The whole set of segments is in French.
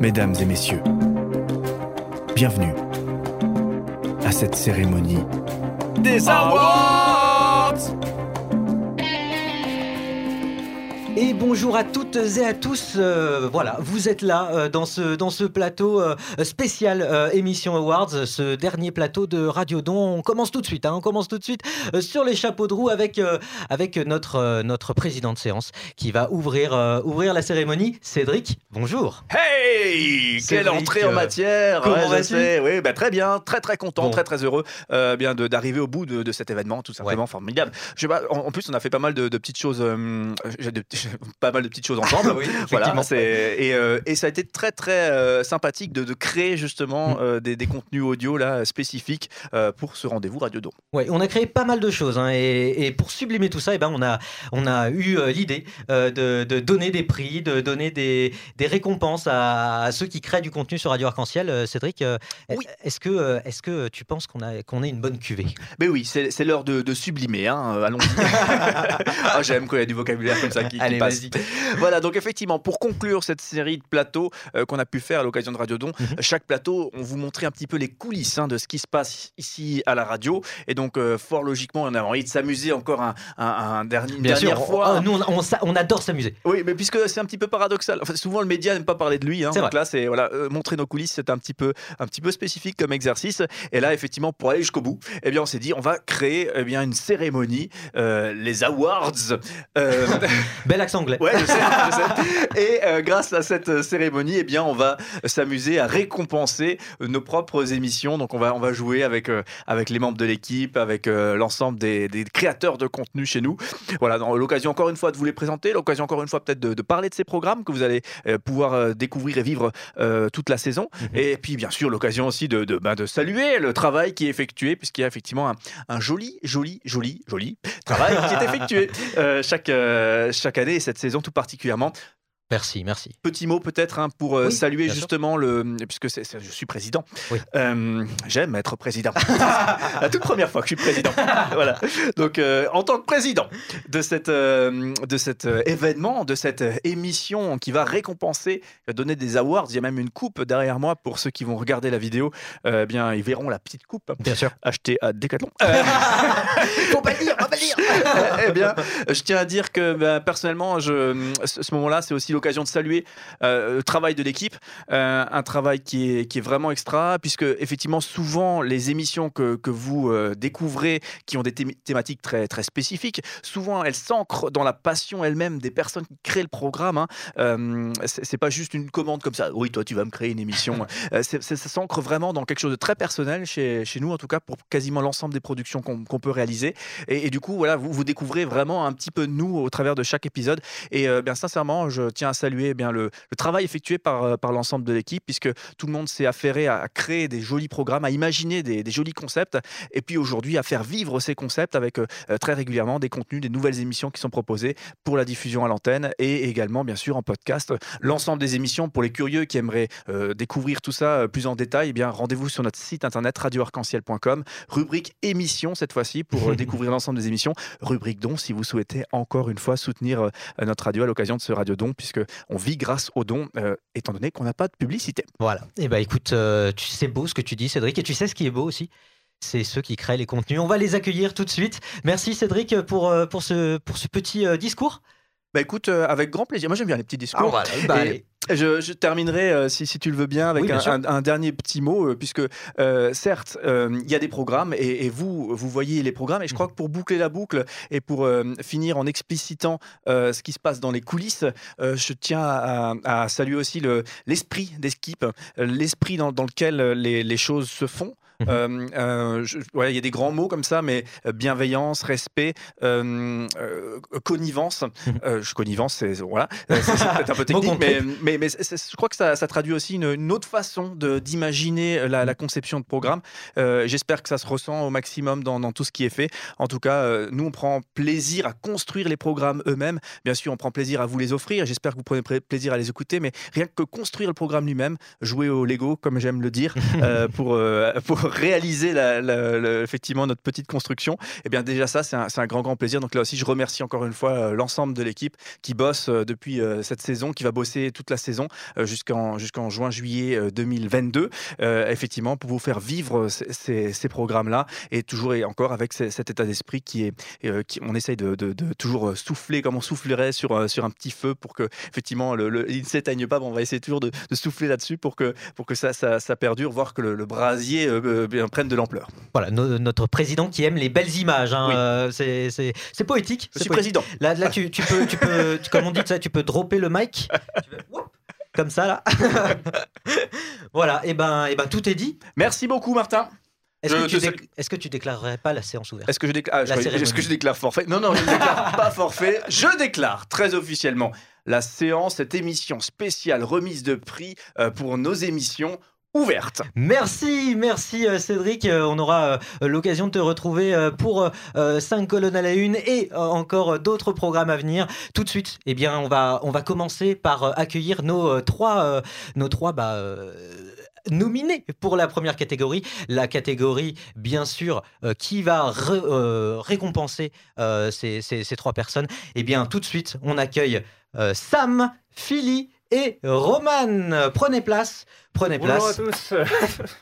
Mesdames et messieurs, bienvenue à cette cérémonie des Awards Et bonjour à toutes et à tous. Euh, voilà, vous êtes là euh, dans ce dans ce plateau euh, spécial émission Awards, ce dernier plateau de Radio Don. On commence tout de suite. Hein, on commence tout de suite sur les chapeaux de roue avec avec notre notre président de séance qui va ouvrir ouvrir la cérémonie. Cédric, bonjour. Hey Quelle entrée en matière comment Ouais, je vas-tu? sais, oui, bah, Très bien, très très content, Bon. très très heureux bien d'arriver au bout de, de cet événement, tout simplement formidable. Je sais pas, en, en plus, on a fait pas mal de, de petites choses, de- pas mal de petites choses ensemble. Oui, Voilà, et, euh, et ça a été très très euh, sympathique de, de créer justement Mm. euh, des, des contenus audio là spécifiques pour ce rendez-vous Radio Don. Ouais, on a créé pas mal de choses hein, et, et pour sublimer tout ça, eh ben, on, a, on a eu l'idée de, de donner des prix, de donner des, des récompenses à, à ceux qui créent du contenu sur Radio Arc-en-Ciel. Cédric, Oui. est-ce que, euh, est que tu penses qu'on a, qu'on ait une bonne cuvée? Mais oui, c'est l'heure de, de sublimer, hein, allons-y. Ah, J'aime quand il y a du vocabulaire comme ça qui, qui Allez, passe. vas-y. Voilà, donc effectivement, pour conclure cette série de plateaux euh, qu'on a pu faire à l'occasion de Radio Don, Mhm. chaque plateau, on vous montrait un petit peu les coulisses hein, de ce qui se passe ici à la radio. Et donc, euh, fort logiquement, on a envie de s'amuser encore un, un- un dernier, une Bien dernière sûr, fois. oh, nous on, on on adore s'amuser. Oui, mais puisque c'est un petit peu paradoxal. Enfin, souvent, le média n'aime pas parler de lui. Hein, donc vrai. là, c'est voilà, euh, montrer nos coulisses, c'est un petit peu, un petit peu spécifique comme exercice. Et là, effectivement, pour aller jusqu'au bout, eh bien, on s'est dit, on va créer eh bien une cérémonie, les awards. euh, Anglais. Ouais, je sais, je sais. Et euh, grâce à cette euh, cérémonie, eh bien, on va s'amuser à récompenser euh, nos propres émissions. Donc, on va, on va jouer avec, euh, avec les membres de l'équipe, avec euh, l'ensemble des, des créateurs de contenu chez nous. Voilà, l'occasion encore une fois de vous les présenter, l'occasion encore une fois peut-être de, de parler de ces programmes que vous allez pouvoir découvrir et vivre toute la saison. Mhm. Et puis, bien sûr, l'occasion aussi de, de, ben, de saluer le travail qui est effectué, puisqu'il y a effectivement un, un joli, joli, joli, joli travail qui est effectué chaque, chaque année et cette saison tout particulièrement. Merci, merci. Petit mot peut-être hein, pour euh, Oui, saluer sûr. justement le puisque je suis président. Oui. Euh, j'aime être président. La toute première fois que je suis président. voilà. Donc euh, en tant que président de cette euh, de cet événement, de cette émission qui va récompenser, donner des awards. Il y a même une coupe derrière moi pour ceux qui vont regarder la vidéo. euh, eh bien, ils verront la petite coupe Bien sûr. achetée à Decathlon. Faut pas le dire, faut pas le dire. eh bien, je tiens à dire que ben, personnellement, je, ce ce moment-là, c'est aussi l'occasion de saluer euh, le travail de l'équipe, euh, un travail qui est, qui est vraiment extra, puisque effectivement, souvent, les émissions que, que vous euh, découvrez, qui ont des thém- thématiques très, très spécifiques, souvent, elles s'ancrent dans la passion elle-même des personnes qui créent le programme. Hein. C'est pas juste une commande comme ça. Oui, toi, tu vas me créer une émission. C'est- ça s'ancre vraiment dans quelque chose de très personnel chez, chez nous, en tout cas, pour quasiment l'ensemble des productions qu'on peut réaliser. Et, et du coup, voilà, vous, vous découvrez vraiment un petit peu nous au travers de chaque épisode. Et bien sincèrement, je tiens à saluer eh bien le, le travail effectué par, euh, par l'ensemble de l'équipe, puisque tout le monde s'est affairé à, à créer des jolis programmes, à imaginer des, des jolis concepts, et puis aujourd'hui à faire vivre ces concepts avec euh, euh, très régulièrement des contenus, des nouvelles émissions qui sont proposées pour la diffusion à l'antenne et également bien sûr en podcast. L'ensemble des émissions pour les curieux qui aimeraient euh, découvrir tout ça plus en détail, eh bien rendez-vous sur notre site internet radioarc-en-ciel.com, rubrique émissions cette fois-ci pour découvrir l'ensemble des émissions, rubrique don si vous souhaitez encore une fois soutenir notre radio à l'occasion de ce radio don puisque on vit grâce aux dons euh, étant donné qu'on n'a pas de publicité. Voilà. Et bah écoute, euh, tu c'est beau ce que tu dis, Cédric, et tu sais ce qui est beau aussi. C'est ceux qui créent les contenus. On va les accueillir tout de suite. Merci Cédric pour, euh, pour, ce, pour ce petit euh, discours. Bah écoute, euh, avec grand plaisir. Moi j'aime bien les petits discours. voilà. Bah, Et-. Je, je terminerai, euh, si, si tu le veux bien, avec Oui, bien un, sûr. un- un dernier petit mot, euh, puisque euh, certes, euh, il y a des programmes et, et vous, vous voyez les programmes. Et je Mhm. crois que pour boucler la boucle et pour finir en explicitant euh, ce qui se passe dans les coulisses, euh, je tiens à, à saluer aussi le- l'esprit euh, l'esprit dans, dans lequel les, les choses se font. Mhm. Euh, je- ouais, il y a des grands mots comme ça, mais euh, bienveillance, respect, euh, connivence. Euh, je connivence, c'est voilà, peut-être un peu technique, mais, je crois que ça, ça traduit aussi une, une autre façon d'imaginer la, la conception de programme. J'espère que ça se ressent au maximum dans, dans tout ce qui est fait. En tout cas, nous, on prend plaisir à construire les programmes eux-mêmes. Bien sûr, on prend plaisir à vous les offrir. J'espère que vous prenez pr- plaisir à les écouter, mais rien que construire le programme lui-même, jouer au Lego, comme j'aime le dire, euh, pour, euh, pour, réaliser effectivement notre petite construction. Et bien déjà ça, c'est un, grand grand plaisir. Donc là aussi, je remercie encore une fois euh, l'ensemble de l'équipe qui bosse euh, depuis euh, cette saison, qui va bosser toute la saison jusqu'en jusqu'en juin juillet euh, 2022. euh, effectivement, pour vous faire vivre ces, programmes-là et toujours et encore avec ce- cet état d'esprit qui est, qui, on essaye de, toujours souffler comme on soufflerait sur sur un petit feu pour que effectivement il ne s'éteigne pas. On va essayer toujours de, souffler là-dessus pour que pour que ça ça, perdure, voir que le, brasier euh, bien, prenne de l'ampleur. Voilà, no- notre président qui aime les belles images. hein, Oui. euh, c'est- c'est c'est poétique. Je c'est suis poétique. président. Là, là tu, tu peux, tu peux, tu- comme on dit, ça, tu peux dropper le mic. Tu fais, whoop, Comme ça, là. voilà, et ben, et ben, tout est dit. Merci beaucoup, Martin. Est-ce Je que, tu est-ce que déclarerais pas la séance ouverte? Est-ce que je déclare, ah, je est-ce que je déclare forfait? Non, non, je ne déclare pas forfait. Je déclare très officiellement la séance, cette émission spéciale remise de prix euh, pour nos émissions Merci, merci euh, Cédric. Euh, on aura euh, l'occasion de te retrouver pour 5 colonnes à la une et encore d'autres programmes à venir. Tout de suite, eh bien, on va, commencer par accueillir nos trois, nos bah, nominés pour la première catégorie. La catégorie, bien sûr, qui va récompenser ces, ces- ces trois personnes. Eh bien, tout de suite, on accueille Sam, Philly et Roman. Prenez place. Prenez place. Bonjour à tous.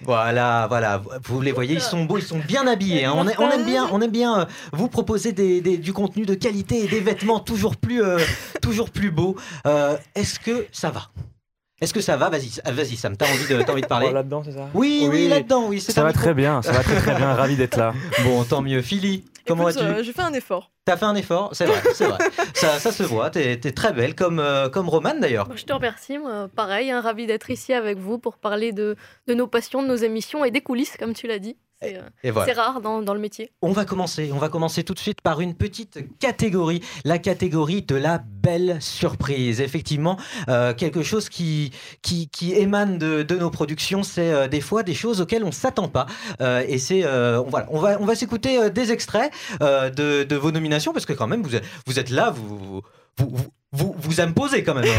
Voilà, voilà, vous les voyez, ils sont beaux, ils sont bien habillés. hein. On, aime- on aime bien, on aime bien euh, vous proposer des, des- du contenu de qualité et des vêtements toujours plus, euh, toujours plus beaux. Euh, Est-ce que ça va? Est-ce que ça va? Vas-y, vas-y, Sam, t'as envie de, t'as envie de parler? Oh, là-dedans, c'est ça? Oui, oui, là-dedans, oui. c'est Ça va micro. très bien, ça va très très bien, ravi d'être là. Bon, tant mieux. Philly, comment vas-tu euh, J'ai fait un effort. T'as fait un effort, c'est vrai, c'est vrai. ça, ça se voit. T'es es très belle, comme, euh, comme Roman d'ailleurs. Je te remercie, moi, pareil, hein, ravi d'être ici avec vous pour parler de, de nos passions, de nos émissions et des coulisses, comme tu l'as dit. C'est euh, voilà. c'est rare dans, dans le métier. On va commencer, on va commencer tout de suite par une petite catégorie, la catégorie de la belle surprise. Effectivement, euh, quelque chose qui, qui, qui émane de, de nos productions, c'est euh, des fois des choses auxquelles on s'attend pas. Euh, et c'est, on, voilà, on va, on va s'écouter des extraits de, de vos nominations parce que quand même vous êtes, vous êtes là, vous vous, vous, vous, vous imposez quand même.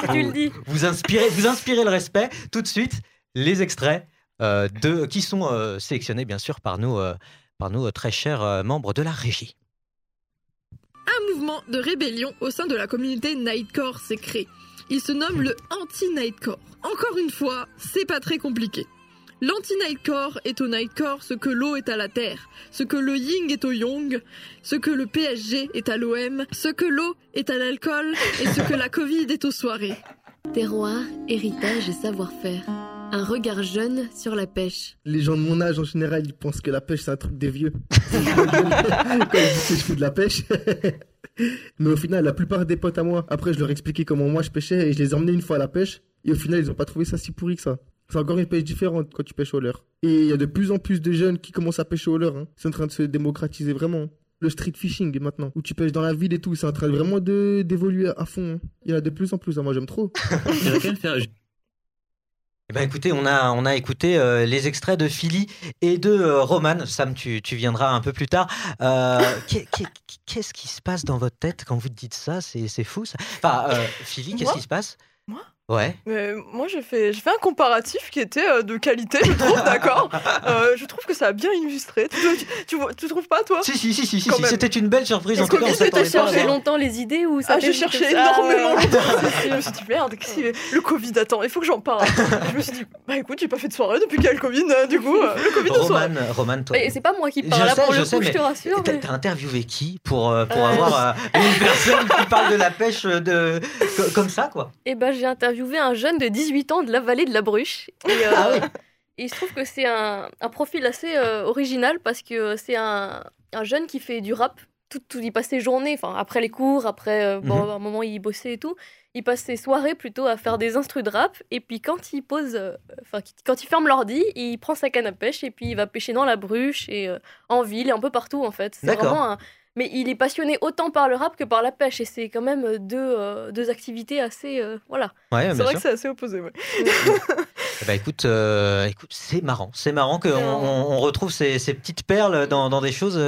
Si tu le dis. vous inspirez, vous inspirez le respect. Tout de suite, les extraits de, qui sont euh, sélectionnés bien sûr par nous, euh, par nos très chers euh, membres de la régie. un mouvement de rébellion au sein de la communauté Nightcore s'est créé. Il se nomme le Anti-Nightcore. Encore une fois, c'est pas très compliqué. L'anti-Nightcore est au Nightcore ce que l'eau est à la Terre, ce que le Ying est au Yang, ce que le PSG est à l'OM, ce que l'eau est à l'alcool et ce que la Covid est aux soirées. Terroir, héritage et savoir-faire. Un regard jeune sur la pêche. Les gens de mon âge en général, ils pensent que la pêche c'est un truc des vieux. Quand ils disent que je fais de la pêche. Mais au final, la plupart des potes à moi, après je leur expliquais comment moi je pêchais et je les ai emmenés une fois à la pêche. Et au final, ils ont pas trouvé ça si pourri que ça. C'est encore une pêche différente quand tu pêches au leurre. Et il y a de plus en plus de jeunes qui commencent à pêcher au leurre. hein. C'est en train de se démocratiser vraiment. Le street fishing maintenant, où tu pêches dans la ville et tout, c'est en train vraiment de- d'évoluer à fond. hein. Il y en a de plus en plus, hein. moi j'aime trop. Eh ben écoutez, on a, on a écouté euh, les extraits de Philly et de euh, Roman. Sam, tu, tu viendras un peu plus tard. Euh, qu'est- qu'est- Qu'est-ce qui se passe dans votre tête quand vous dites ça? C'est c'est fou ça. Enfin, Philly, qu'est-ce qui se passe? Moi? Ouais. Mais moi, j'ai fait, j'ai fait un comparatif qui était euh, de qualité, je trouve, d'accord Euh, Je trouve que ça a bien illustré. Tu, tu, tu vois- tu trouves pas, toi? Si, si, si, si, si, c'était une belle surprise. En Est-ce tout cas, que on pas cherché longtemps les idées ou ça Ah, j'ai cherché énormément euh, longtemps. Je me suis dit, merde, qu'est-ce qu'il est Le Covid, attends, il faut que j'en parle. je me suis dit, bah écoute, j'ai pas fait de soirée depuis qu'il y a le Covid, euh, du coup, euh, le Covid de soirée. Roman, Roman, toi. Mais c'est pas moi qui Je parle là sais, pour je le sais, coup, mais je te rassure. T'as interviewé qui pour, pour avoir une personne qui parle de la pêche comme ça, quoi? Eh ben, j'ai interviewé un jeune de 18 ans de la vallée de la Bruche. Et, euh, Ah oui. et il se trouve que c'est un, un profil assez euh, original parce que c'est un, un jeune qui fait du rap. Tout, tout, il passe ses journées, enfin après les cours, après euh, bon, Mhm. à un moment il bossait et tout. Il passe ses soirées plutôt à faire des instrus de rap. Et puis quand il pose, euh, enfin quand il ferme l'ordi, il prend sa canne à pêche et puis il va pêcher dans la Bruche et en ville et un peu partout en fait. C'est vraiment un, mais il est passionné autant par le rap que par la pêche et c'est quand même euh, deux, euh, deux activités assez euh, voilà. Ouais, C'est vrai sûr. que c'est assez opposé, ouais. Eh ben, écoute, euh, écoute c'est marrant. C'est marrant qu'on on, on retrouve ces, ces petites perles dans, dans des choses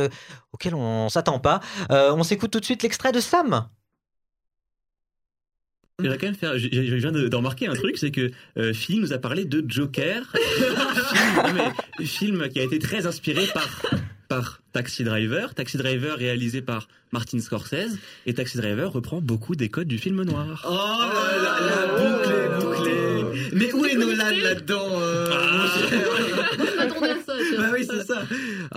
auxquelles on s'attend pas. Euh, on s'écoute tout de suite l'extrait de Sam. Je vais quand même faire. Je, je- je viens de, de remarquer un truc, c'est que euh, Philly nous a parlé de Joker, film, non, mais, film qui a été très inspiré par par Taxi Driver. Taxi Driver réalisé par Martin Scorsese et Taxi Driver reprend beaucoup des codes du film noir. Oh là là, la boucle est bouclée. Mais où est Nolan là-dedans euh, à ça. tiens. Bah oui, c'est ça.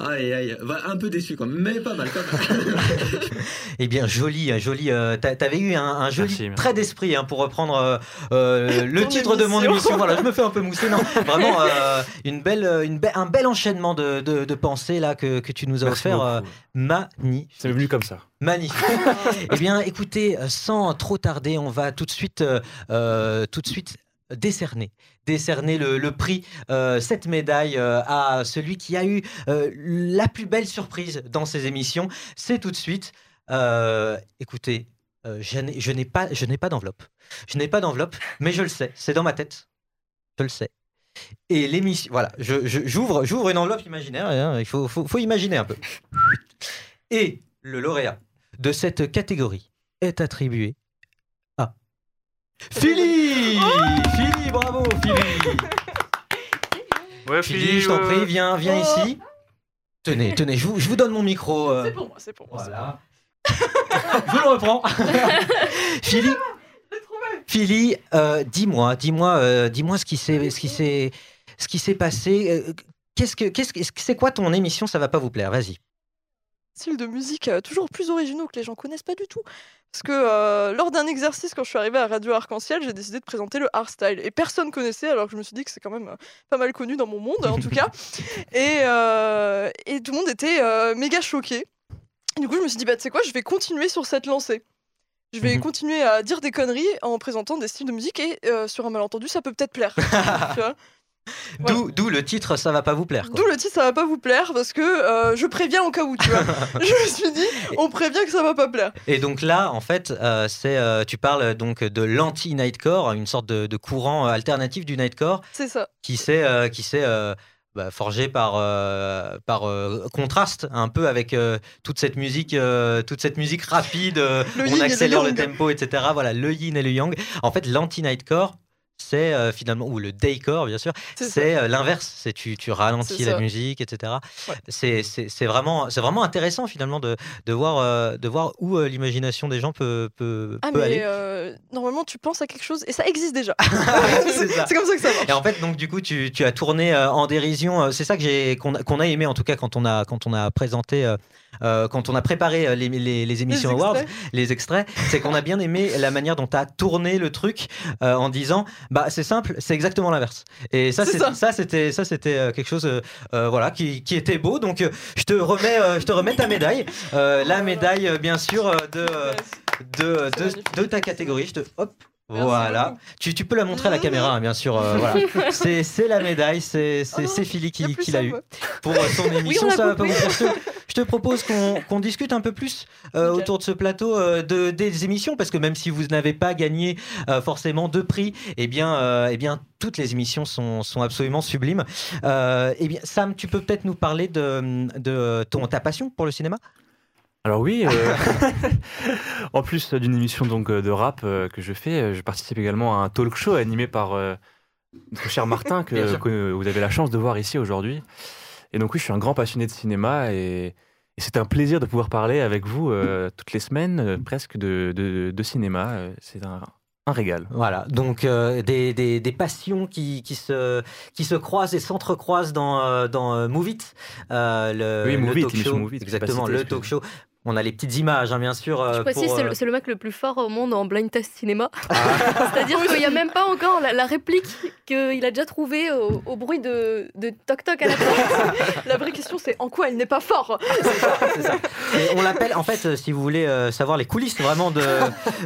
Aïe, aïe. Bah, un peu déçu quand même, mais pas mal même. Eh bien, joli, euh, joli. euh, t'a- T'avais eu un, un joli Merci, merci. trait d'esprit hein, pour reprendre euh, euh, le Ton titre de mon émission. Voilà, je me fais un peu mousser. Non, vraiment, euh, une belle, une be- un bel enchaînement de, de, de pensées là que, que tu nous as Merci offert. euh, magnifique. C'est venu comme ça. Magnifique. eh bien, écoutez, sans trop tarder, on va tout de suite, tout de suite décerner, décerner le, prix, euh, cette médaille euh, à celui qui a eu euh, la plus belle surprise dans ces émissions. C'est tout de suite. écoutez, je n'ai- pas, je n'ai pas d'enveloppe. Je n'ai pas d'enveloppe, mais je le sais. C'est dans ma tête. Je le sais. Et l'émission, voilà, j'ouvre, j'ouvre une enveloppe imaginaire. hein, il faut, imaginer un peu. Et le lauréat de cette catégorie est attribué Philly Philly, bravo Philly Ouais, Philly, je t'en prie, viens, viens ici. Tenez, tenez, je vous, je vous donne mon micro. euh, C'est pour moi, c'est pour moi. voilà. je le reprends. Philly, Philly, euh, dis-moi, dis-moi, euh, dis-moi ce qui s'est, ce qui s'est, ce qui s'est passé. euh, Qu'est-ce que, qu'est-ce que, c'est quoi ton émission Ça va pas vous plaire Vas-y. style de musique euh, toujours plus originaux que les gens connaissent pas du tout. Parce que euh, lors d'un exercice, quand je suis arrivée à Radio Arc-en-Ciel, j'ai décidé de présenter le hardstyle. Et personne connaissait, alors que je me suis dit que c'est quand même euh, pas mal connu dans mon monde, en tout cas. Et, euh, et tout le monde était méga choqué. Et du coup, je me suis dit, bah, tu sais quoi, je vais continuer sur cette lancée. Je vais Mhm. continuer à dire des conneries en présentant des styles de musique et sur un malentendu, ça peut peut-être plaire. tu vois? D'où, d'où le titre, ça va pas vous plaire. quoi. D'où le titre, ça va pas vous plaire parce que euh, je préviens au cas où, tu vois. je me suis dit, on prévient que ça va pas plaire. Et donc là, en fait, euh, c'est, euh, tu parles donc de l'anti-nightcore, une sorte de, de courant alternatif du nightcore C'est ça. qui s'est, qui s'est bah, forgé par, par contraste un peu avec toute cette musique, toute cette musique rapide. Le on le accélère le, yang. tempo, etc. Voilà, le yin et le yang. En fait, l'anti-nightcore. C'est euh, finalement, ou le daycore bien sûr, C'est euh, l'inverse, c'est tu, tu ralentis la musique, etc. Ouais. C'est, vraiment, c'est vraiment intéressant finalement de, de, voir, euh, de voir où l'imagination des gens peut, peut, Ah, peut mais aller. normalement, tu penses à quelque chose et ça existe déjà. C'est comme ça que ça marche. Et en fait, donc du coup, tu, tu as tourné en dérision. C'est ça que j'ai qu'on a, qu'on a aimé en tout cas quand on a quand on a présenté. Euh, quand on a préparé euh, les, les, les émissions Les Awards, extraits. les extraits, c'est qu'on a bien aimé la manière dont tu as tourné le truc euh, en disant bah c'est simple, c'est exactement l'inverse. Et ça C'est ça. c'était ça c'était euh, quelque chose euh, euh, voilà qui, qui était beau. Donc je te remets euh, je te remets ta médaille, Euh, la médaille bien sûr de de, de, magnifique. de ta catégorie. Je te hop voilà. Tu, tu peux la montrer à la caméra, hein, bien sûr. euh, voilà. C'est la médaille, c'est Oh Philly qui, l'a eu pour euh, son émission. ça va pas vous faire. Je te, propose qu'on discute un peu plus euh, autour de ce plateau euh, de, des émissions, parce que même si vous n'avez pas gagné forcément de prix, eh bien, eh bien, toutes les émissions sont, sont absolument sublimes. Eh bien, Sam, tu peux peut-être nous parler de, de ton, ta passion pour le cinéma? Alors oui, euh, en plus d'une émission donc euh, de rap euh, que je fais, je participe également à un talk show animé par euh, notre cher Martin que, vous avez la chance de voir ici aujourd'hui. Et donc oui, je suis un grand passionné de cinéma et, et c'est un plaisir de pouvoir parler avec vous euh, toutes les semaines presque de, de- de cinéma. C'est un, un régal. Voilà, donc euh, des, des, des passions qui, qui, se, qui se croisent et s'entrecroisent dans, dans Move It, euh, le, Oui, le Move It, talk show. Move Exactement, le talk show. On a les petites images, hein, bien sûr. euh, Je précise, c'est euh, le, c'est le mec le plus fort au monde en blind test cinéma. Ah. C'est-à-dire qu'il n'y a même pas encore la, la réplique qu'il a déjà trouvée au, au bruit de, de toc-toc à la porte. La vraie question, c'est en quoi il n'est pas fort? C'est ça. Et on l'appelle, en fait, euh, si vous voulez euh, savoir les coulisses vraiment de,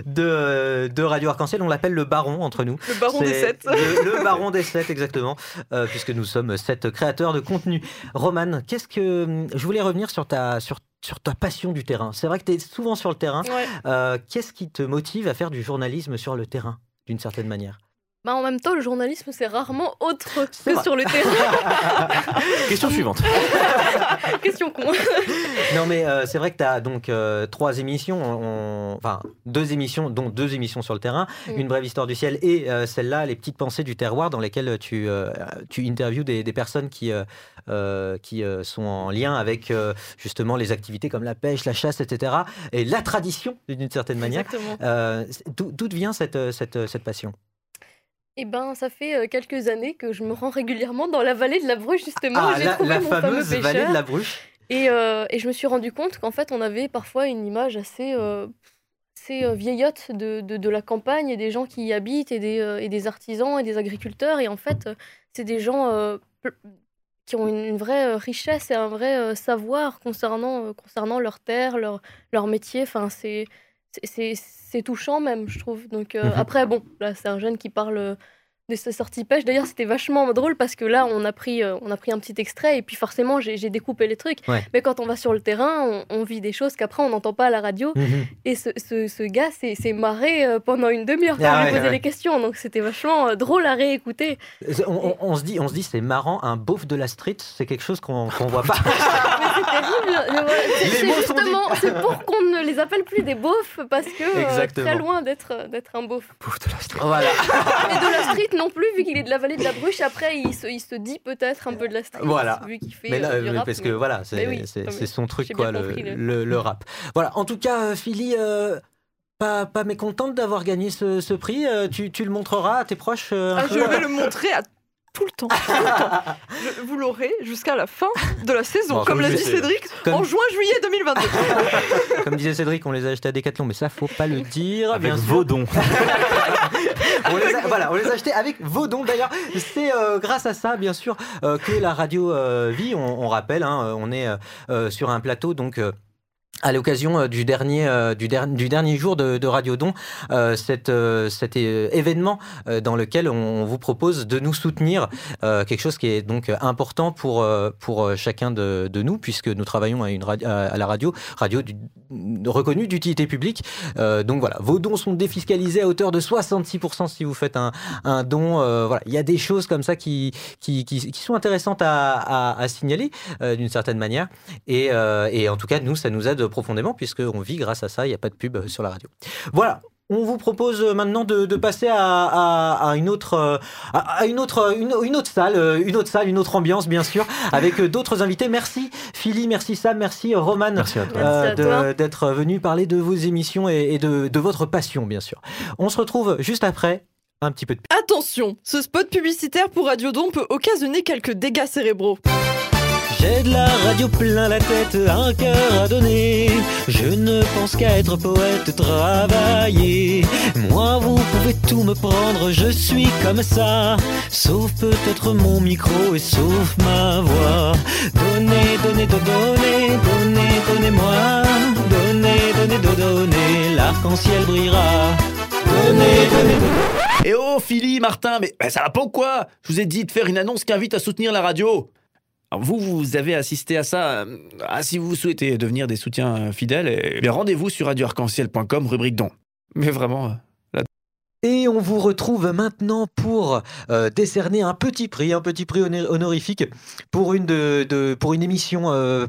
de, de Radio Arc-en-Ciel, on l'appelle le baron entre nous. Le baron des sept. Le, le baron des sept, exactement, euh, puisque nous sommes sept créateurs de contenu. Roman, qu'est-ce que. Je voulais revenir sur ta, sur, sur ta passion du terrain. C'est vrai que tu es souvent sur le terrain. Ouais. Euh, qu'est-ce qui te motive à faire du journalisme sur le terrain, d'une certaine manière? Bah, en même temps, le journalisme, c'est rarement autre que vrai. sur le terrain. Question suivante. Question con. Non, mais euh, c'est vrai que tu as donc euh, trois émissions, on- enfin deux émissions, dont deux émissions sur le terrain, Mm. une brève histoire du ciel et euh, celle-là, les petites pensées du terroir, dans lesquelles tu, euh, tu interviews des, des personnes qui, qui euh, sont en lien avec euh, justement les activités comme la pêche, la chasse, etc. Et la tradition, d'une certaine manière. Exactement. Euh, D'où vient cette, cette, cette passion? Eh ben, ça fait euh, quelques années que je me rends régulièrement dans la vallée de la Bruche, justement. Ah, la, trouvé la mon fameux fameuse vallée pêcheur. de la Bruche. Et, euh, et je me suis rendu compte qu'en fait, on avait parfois une image assez, euh, assez vieillotte de, de, de la campagne et des gens qui y habitent et des, et des artisans et des agriculteurs. Et en fait, c'est des gens qui ont une, vraie richesse et un vrai savoir concernant, concernant leur terre, leur, leur métier. Enfin, c'est, c'est- touchant même, je trouve. Donc, euh, Mhm. Après, bon, là, c'est un jeune qui parle euh, de sa sortie pêche. D'ailleurs, c'était vachement drôle parce que là, on a pris, euh, on a pris un petit extrait et puis forcément, j'ai découpé les trucs. Ouais. Mais quand on va sur le terrain, on, on vit des choses qu'après, on n'entend pas à la radio. Mhm. Et ce, ce, ce gars s'est marré pendant une demi-heure quand Ah je lui ouais, posais ouais. les questions. Donc, c'était vachement euh, drôle à réécouter. On, on- on se dit, on se dit, c'est marrant, un beauf de la street, c'est quelque chose qu'on qu'on voit pas. C'est terrible. Voilà, c'est- justement c'est pour qu'on ne les appelle plus des beaufs parce que euh, très loin d'être d'être un beauf. voilà. Et de la street non plus, vu qu'il est de la vallée de la Bruche. Après, il se, il se dit peut-être un peu de la street. Voilà. Vu qu'il fait Mais là, euh, du euh, rap, parce que mais- voilà, c'est oui, son truc, quoi, le, compris, le- le- le rap. Voilà, en tout cas, euh, Philly, euh, pas, pas mécontente d'avoir gagné ce, ce prix. euh, tu, tu le montreras à tes proches euh, Ah, je vais le montrer à tout le temps. tout le temps. Je- vous l'aurez jusqu'à la fin de la saison, Bon, comme l'a dit. Cédric, Comme- en juin-juillet 2022. Comme disait Cédric, on les a achetés à Decathlon, mais ça, faut pas le dire. Avec bien vos dons. on les a, voilà, on les a achetés avec vos dons. D'ailleurs, c'est euh, grâce à ça, bien sûr, euh, que la radio euh, vit. On, on rappelle, hein, on est euh, euh, sur un plateau, donc. À l'occasion euh, du dernier euh, du, der- du dernier jour de, Radio Don, euh, cet, cet événement dans lequel on vous propose de nous soutenir, quelque chose qui est donc important pour pour chacun de, de nous puisque nous travaillons à une à la radio, radio reconnue d'utilité publique. Donc voilà, vos dons sont défiscalisés à hauteur de 66% si vous faites un, un don. voilà, il y a des choses comme ça qui qui, qui, sont intéressantes à, à, à signaler d'une certaine manière. Et, et en tout cas, nous, ça nous aide profondément puisqu'on vit grâce à ça. Il n'y a pas de pub euh, sur la radio. Voilà. On vous propose euh, maintenant de, de passer à, à, à une autre, euh, à une autre, une, une autre salle, une autre salle, une autre ambiance, bien sûr, avec d'autres invités. Merci Philly, merci Sam, merci Roman Merci à toi. euh, d'être venu parler de vos émissions et, et de, de votre passion, bien sûr. On se retrouve juste après un petit peu de Attention, ce spot publicitaire pour Radiodon peut occasionner quelques dégâts cérébraux. J'ai de la radio plein la tête, un cœur à donner. Je ne pense qu'à être poète, travailler. Moi, vous pouvez tout me prendre, je suis comme ça. Sauf peut-être mon micro et sauf ma voix. Donnez, donnez, do- donnez, donnez, donnez-moi. Donnez, donnez, do- donnez, l'arc-en-ciel brillera. Donnez, donnez, donnez. Et oh, Philly, Martin, mais bah, ça va pas ou quoi? Je vous ai dit de faire une annonce qui invite à soutenir la radio. Vous, vous avez assisté à ça. euh, si vous souhaitez devenir des soutiens euh, fidèles, eh rendez-vous sur radioarc-en-ciel.com, rubrique don. Mais vraiment, euh, Et on vous retrouve maintenant pour décerner un petit prix, un petit prix honor- honorifique pour une, émission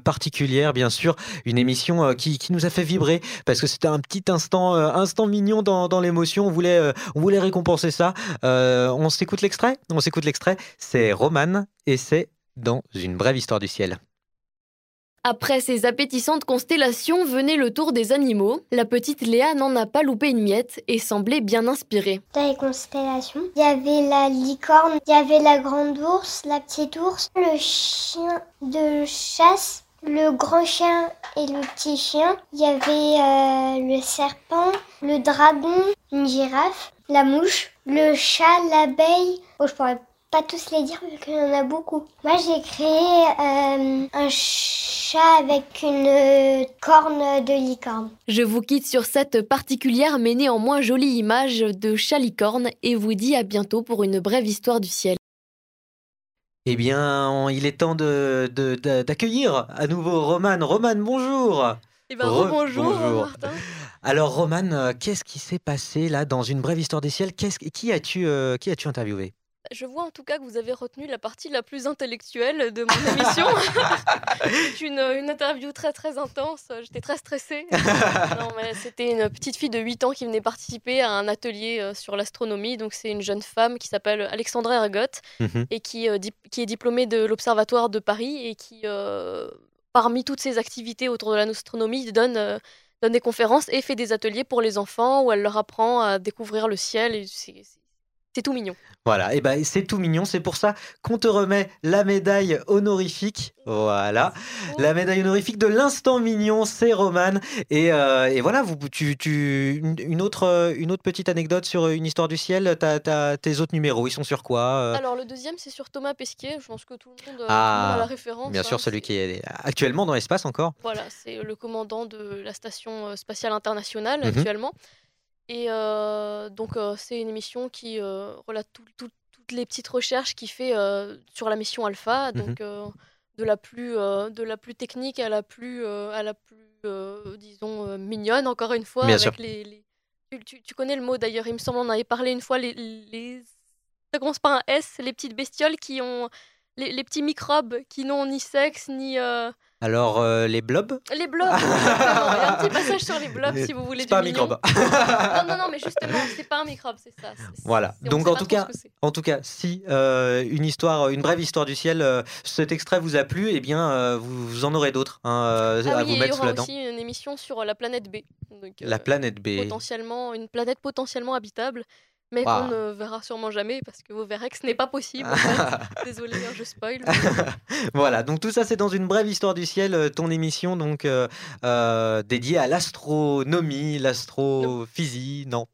particulière, bien sûr, une émission qui, nous a fait vibrer parce que c'était un petit instant, mignon dans, l'émotion. On voulait, on voulait récompenser ça. On s'écoute l'extrait? On s'écoute l'extrait. C'est Roman et c'est dans une brève histoire du ciel. Après ces appétissantes constellations venait le tour des animaux. La petite Léa n'en a pas loupé une miette et semblait bien inspirée. Dans les constellations, il y avait la licorne, il y avait la grande ours, la petite ours, le chien de chasse, le grand chien et le petit chien. Il y avait euh, le serpent, le dragon, une girafe, la mouche, le chat, l'abeille. Oh, je pourrais pas tous les dire vu qu'il y en a beaucoup. Moi, j'ai créé euh, un chat avec une euh, corne de licorne. Je vous quitte sur cette particulière mais néanmoins jolie image de chalicorne et vous dis à bientôt pour une brève histoire du ciel. Eh bien, on- il est temps de- de- de- d'accueillir à nouveau Roman. Roman, bonjour Eh ben, Re- bonjour, bonjour. Martin. Alors Roman, euh, qu'est-ce qui s'est passé là dans une brève histoire des ciels? Qu'est-ce qui as-tu euh, qui as-tu interviewé? Je vois en tout cas que vous avez retenu la partie la plus intellectuelle de mon émission. C'est une, une interview très très intense. J'étais très stressée. non, mais c'était une petite fille de 8 ans qui venait participer à un atelier euh, sur l'astronomie. Donc c'est une jeune femme qui s'appelle Alexandra Ergot Mhm. et qui, euh, qui est diplômée de l'Observatoire de Paris et qui, euh, parmi toutes ses activités autour de l'astronomie, donne, euh, donne des conférences et fait des ateliers pour les enfants où elle leur apprend à découvrir le ciel. et C'est c'est- tout mignon. Voilà, et ben c'est tout mignon, c'est pour ça qu'on te remet la médaille honorifique. Voilà, la médaille honorifique de l'instant mignon, c'est Roman. Et, euh, et voilà, vous, tu, tu, une- autre, euh, une autre petite anecdote sur une histoire du ciel. T'as, t'as- tes autres numéros, ils sont sur quoi euh? Alors le deuxième, c'est sur Thomas Pesquet. Je pense que tout le monde, euh, tout le monde Ah, a la référence. bien hein. sûr, celui qui est actuellement dans l'espace encore. Voilà, c'est le commandant de la station euh, spatiale internationale Mhm. actuellement. Et euh, donc euh, c'est une émission qui euh, relate tout- tout- toutes les petites recherches qu'il fait sur la mission Alpha, donc Mhm. euh, de la plus de la plus technique à la plus à la plus disons mignonne encore une fois Bien avec sûr. les, les- Tu, tu- tu connais le mot d'ailleurs, il me semble on en avait parlé une fois les, les... ça commence par un S, les petites bestioles qui ont les, les petits microbes qui n'ont ni sexe ni euh, Alors, euh, les blobs les blobs, exactement. Il y a un petit passage sur les blobs si vous voulez C'est pas un microbe. non, non, non, mais justement, c'est pas un microbe, c'est ça. c'est- Voilà. Donc en tout cas, en tout cas, si euh, une histoire, une brève histoire du ciel, euh, cet extrait vous a plu, eh bien, euh, vous, vous en aurez d'autres hein, euh, Ah à oui, vous et il y mettre sous aura la dent. aussi une émission sur la planète B. Donc, La planète B. Potentiellement, une planète potentiellement habitable, mais Waouh. qu'on ne verra sûrement jamais parce que vous verrez que ce n'est pas possible. en fait. Désolée, hein, je spoil. mais- Voilà, donc tout ça c'est dans une brève histoire du ciel, euh, ton émission donc euh, euh, dédiée à l'astronomie, l'astrophysie, non,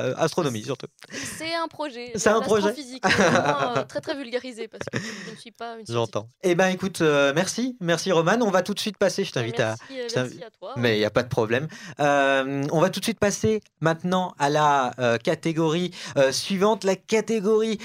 euh, astronomie surtout. C'est un projet. C'est un projet. Vraiment, euh, très très vulgarisé parce que je ne suis pas une J'entends. Eh ben écoute, euh, merci, merci Roman. On va tout de suite passer. Je t'invite à. Merci, euh, à toi. Mais il n'y a pas de problème. Euh, on va tout de suite passer maintenant à la catégorie suivante, la catégorie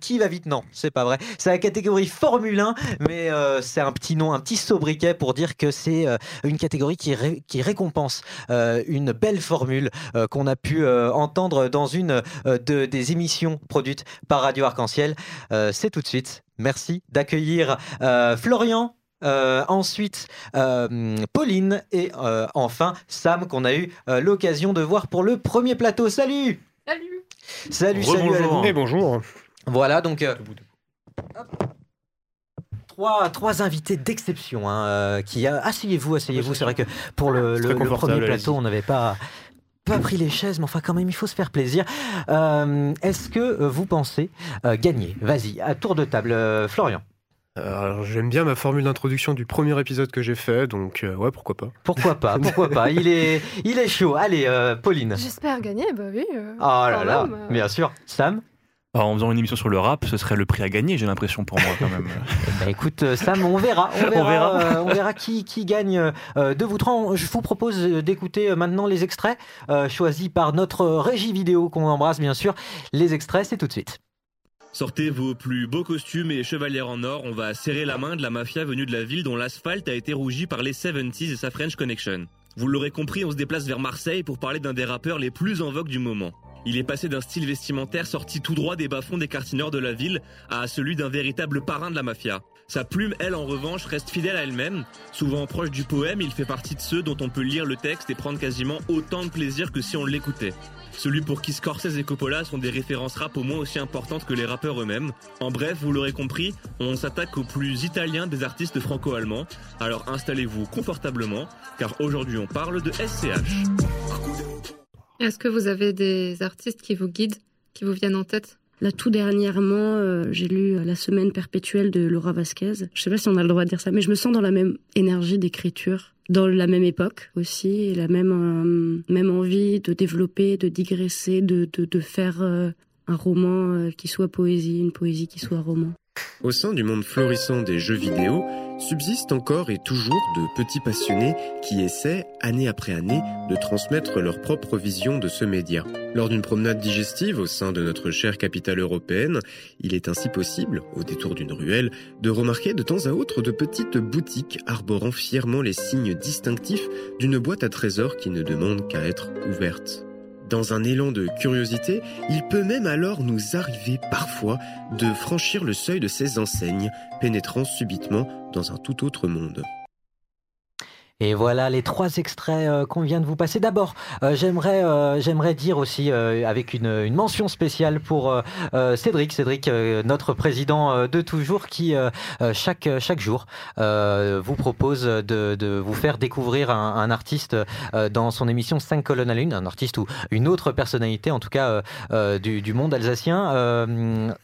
qui va vite? Non, c'est pas vrai. C'est la catégorie Formule 1, mais c'est un petit nom, un petit sobriquet pour dire que c'est une catégorie qui, ré- qui récompense une belle formule qu'on a pu euh, entendre dans une euh, de, des émissions produites par Radio Arc-en-Ciel. Euh, c'est tout de suite. Merci d'accueillir euh, Florian. euh, ensuite, euh, Pauline et euh, enfin Sam qu'on a eu euh, l'occasion de voir pour le premier plateau. Salut Salut Salut, salut vous. Et bonjour. Voilà, donc euh, trois, trois invités d'exception. hein, euh, qui a... Asseyez-vous, asseyez-vous. C'est vrai que pour le, premier plateau, on n'avait pas pas pris les chaises, mais enfin quand même, il faut se faire plaisir. Euh, Est-ce que euh, vous pensez euh, gagner? Vas-y, à tour de table, euh, Florian. Alors, j'aime bien ma formule d'introduction du premier épisode que j'ai fait, donc euh, ouais, pourquoi pas. Pourquoi pas Pourquoi pas Il est, il est chaud. Allez, euh, Pauline. J'espère gagner, bah oui. euh, Oh là là, même, bien sûr. Sam? Alors, en faisant une émission sur le rap, ce serait le prix à gagner, j'ai l'impression pour moi quand même. Bah écoute, euh, Sam, on verra. On verra, On verra. euh, on verra qui, qui gagne euh, de vous trois. Je vous propose d'écouter maintenant les extraits euh, choisis par notre régie vidéo qu'on embrasse bien sûr. Les extraits, c'est tout de suite. Sortez vos plus beaux costumes et chevalières en or, on va serrer la main de la mafia venue de la ville dont l'asphalte a été rougi par les 70s et sa French Connection. Vous l'aurez compris, on se déplace vers Marseille pour parler d'un des rappeurs les plus en vogue du moment. Il est passé d'un style vestimentaire sorti tout droit des bas-fonds des nord de la ville à celui d'un véritable parrain de la mafia. Sa plume, elle, en revanche, reste fidèle à elle-même. Souvent proche du poème, il fait partie de ceux dont on peut lire le texte et prendre quasiment autant de plaisir que si on l'écoutait. Celui pour qui Scorsese et Coppola sont des références rap au moins aussi importantes que les rappeurs eux-mêmes. En bref, vous l'aurez compris, on s'attaque au plus italien des artistes franco-allemands. Alors installez-vous confortablement, car aujourd'hui on parle de SCH. Est-ce que vous avez des artistes qui vous guident, qui vous viennent en tête? Là, tout dernièrement, euh, j'ai lu euh, La semaine perpétuelle de Laura Vasquez. Je sais pas si on a le droit de dire ça, mais je me sens dans la même énergie d'écriture, dans la même époque aussi, et la même, euh, même envie de développer, de digresser, de, de, faire un roman qui soit poésie, une poésie qui soit roman. Au sein du monde florissant des jeux vidéo, subsistent encore et toujours de petits passionnés qui essaient, année après année, de transmettre leur propre vision de ce média. Lors d'une promenade digestive au sein de notre chère capitale européenne, il est ainsi possible, au détour d'une ruelle, de remarquer de temps à autre de petites boutiques arborant fièrement les signes distinctifs d'une boîte à trésors qui ne demande qu'à être ouverte. Dans un élan de curiosité, il peut même alors nous arriver parfois de franchir le seuil de ces enseignes, pénétrant subitement dans un tout autre monde. Et voilà les trois extraits euh, qu'on vient de vous passer. D'abord, euh, j'aimerais euh, j'aimerais dire aussi avec une, une mention spéciale pour Cédric, Cédric, notre président de toujours, qui chaque chaque jour vous propose de, de vous faire découvrir un, artiste dans son émission 5 colonnes à l'une, un artiste ou une autre personnalité, en tout cas du monde alsacien.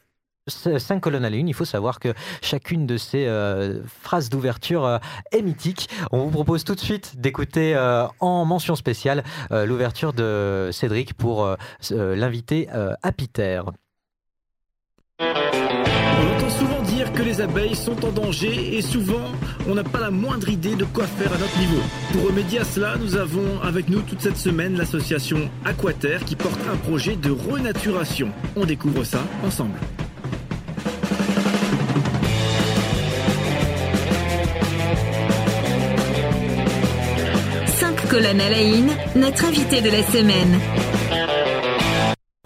5 colonnes à l'une, il faut savoir que chacune de ces euh, phrases d'ouverture euh, est mythique. On vous propose tout de suite d'écouter euh, en mention spéciale l'ouverture de Cédric pour l'inviter à Peter. On entend souvent dire que les abeilles sont en danger et souvent on n'a pas la moindre idée de quoi faire à notre niveau. Pour remédier à cela, nous avons avec nous toute cette semaine l'association Aquaterre qui porte un projet de renaturation. On découvre ça ensemble. La une, notre invité de la semaine.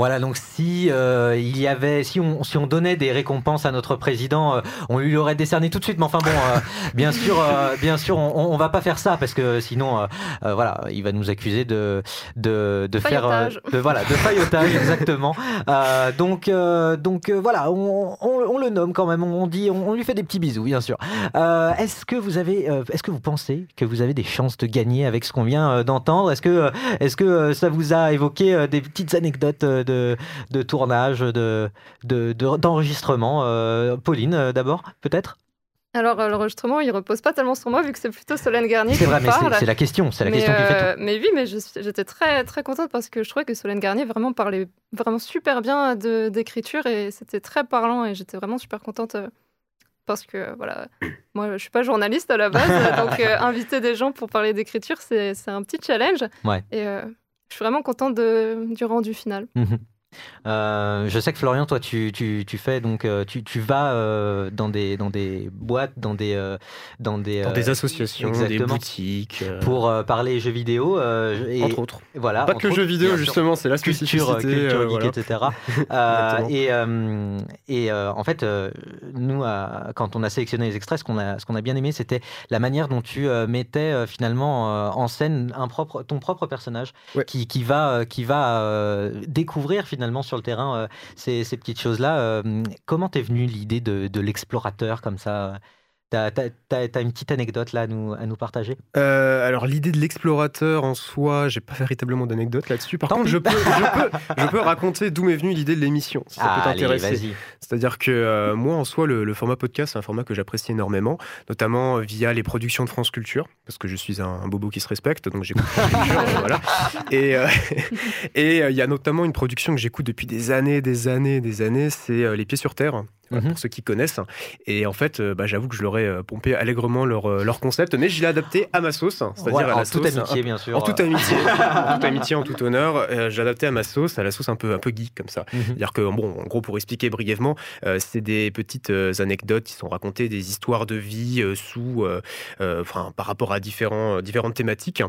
Voilà, donc si euh, il y avait, si on, si on donnait des récompenses à notre président, euh, on lui l'aurait décerné tout de suite. Mais enfin bon, euh, bien sûr, euh, bien sûr, on, on va pas faire ça parce que sinon, euh, euh, voilà, il va nous accuser de de, de faire, euh, de voilà, de faillotage exactement. Euh, donc euh, donc euh, voilà, on, on, on le nomme quand même. On dit, on, lui fait des petits bisous, bien sûr. Euh, est-ce que vous avez, euh, est-ce que vous pensez que vous avez des chances de gagner avec ce qu'on vient d'entendre? Est-ce que est-ce que ça vous a évoqué des petites anecdotes de, de tournage, de, de, de- d'enregistrement Euh, Pauline, euh, d'abord, peut-être? Alors, euh, l'enregistrement, il repose pas tellement sur moi, vu que c'est plutôt Solène Garnier qui vrai, parle. c'est la question, c'est la Mais, question qui fait euh, Mais oui, mais j'étais très, très contente parce que je trouvais que Solène Garnier vraiment parlait vraiment super bien d'écriture et c'était très parlant et j'étais vraiment super contente parce que, voilà, moi, je suis pas journaliste à la base, donc euh, inviter des gens pour parler d'écriture, c'est c'est un petit challenge. Ouais. Et euh, je suis vraiment contente de, du rendu final. Mhm. Euh, je sais que Florian, toi, tu, tu, tu fais donc euh, tu, tu vas euh, dans des dans des boîtes, dans des euh, dans des Dans des euh, associations, des boutiques, euh, pour euh, parler jeux vidéo euh, et, Entre autres. Voilà, Pas que autres, jeux vidéo, justement, c'est la culture, spécificité, culture euh, geek, voilà. etc. Euh, et euh, et euh, en fait, euh, nous, euh, quand on a sélectionné les extraits, ce qu'on a ce qu'on a bien aimé, c'était la manière dont tu euh, mettais euh, finalement euh, en scène un propre ton propre personnage qui, qui va qui va découvrir finalement sur le terrain ces, ces petites choses là. comment t'es venue l'idée de, de l'explorateur comme ça T'as t'as une petite anecdote là à nous, à nous partager? Euh, alors l'idée de l'explorateur en soi, j'ai pas véritablement d'anecdote là-dessus. Par Tant contre, je peux, je, peux, je peux raconter d'où m'est venue l'idée de l'émission, si ça peut Allez, t'intéresser. vas-y. C'est-à-dire que euh, moi, en soi, le, le format podcast, c'est un format que j'apprécie énormément, notamment euh, via les productions de France Culture, parce que je suis un, un bobo qui se respecte, donc j'écoute France Culture, voilà. Et euh, et il y a notamment une production que j'écoute depuis des années, des années, des années, c'est Les Pieds sur Terre. Euh, Pour ceux qui connaissent. Et en fait, euh, bah, j'avoue que je leur ai euh, pompé allègrement leur, euh, leur concept, mais je l'ai adapté à ma sauce, c'est-à-dire Ouais, à la en toute amitié, bien sûr. En toute amitié, en toute amitié, en tout honneur. euh, j'ai adapté à ma sauce, à la sauce un peu, un peu geek comme ça. Mhm. C'est-à-dire que, bon, en gros, pour expliquer brièvement, euh, c'est des petites anecdotes qui sont racontées, des histoires de vie euh, sous, enfin, par rapport à différents, différentes thématiques.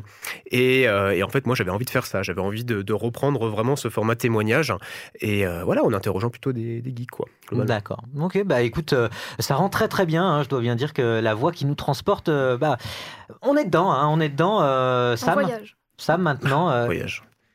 Et, et en fait, moi, j'avais envie de faire ça. J'avais envie de, de reprendre vraiment ce format témoignage. Et voilà, en interrogeant plutôt des, des geeks, quoi. D'accord. Ok, bah écoute, euh, ça rend très très bien. hein. Je dois bien dire que la voix qui nous transporte, euh, bah, on est dedans, hein, on est dedans. euh, Sam, voyage. Sam, maintenant, euh,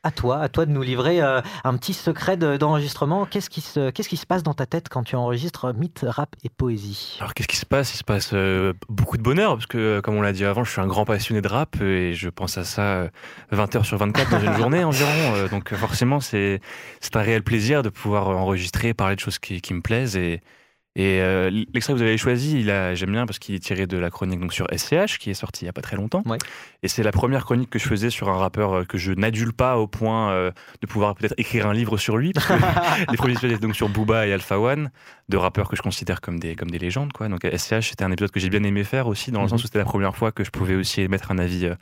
à toi, à toi de nous livrer euh, un petit secret de- d'enregistrement. Qu'est-ce qui se, qu'est-ce qui se passe dans ta tête quand tu enregistres mythe, rap et poésie? Alors qu'est-ce qui se passe? Il se passe euh, beaucoup de bonheur parce que euh, comme on l'a dit avant, je suis un grand passionné de rap et je pense à ça euh, 20 heures sur 24 dans une journée environ. Donc forcément, c'est c'est un réel plaisir de pouvoir enregistrer, parler de choses qui, qui me plaisent et, Et euh, l'extrait que vous avez choisi, j'aime bien parce qu'il est tiré de la chronique donc sur SCH qui est sortie il n'y a pas très longtemps. Et c'est la première chronique que je faisais sur un rappeur euh, que je n'adule pas au point euh, de pouvoir peut-être écrire un livre sur lui. Parce que les premiers épisodes étaient donc sur Booba et Alpha One, deux rappeurs que je considère comme des, comme des légendes. Quoi. Donc SCH, c'était un épisode que j'ai bien aimé faire aussi, dans le Mhm. sens où c'était la première fois que je pouvais aussi émettre un avis. euh,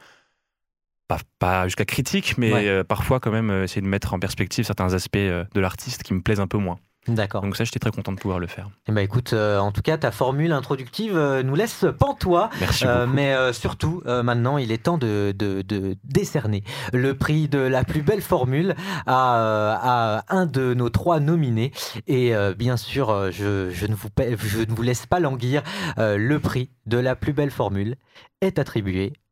pas, pas jusqu'à critique, mais Ouais. parfois quand même essayer de mettre en perspective certains aspects de l'artiste qui me plaisent un peu moins. D'accord. Donc ça, j'étais très content de pouvoir le faire. Eh ben écoute, euh, en tout cas, ta formule introductive euh, nous laisse pantois. Merci Euh, mais surtout, maintenant, il est temps de, de- de décerner le prix de la plus belle formule à, à un de nos trois nominés. Et bien sûr, je, je ne vous, je ne vous laisse pas languir. Le prix de la plus belle formule est attribué à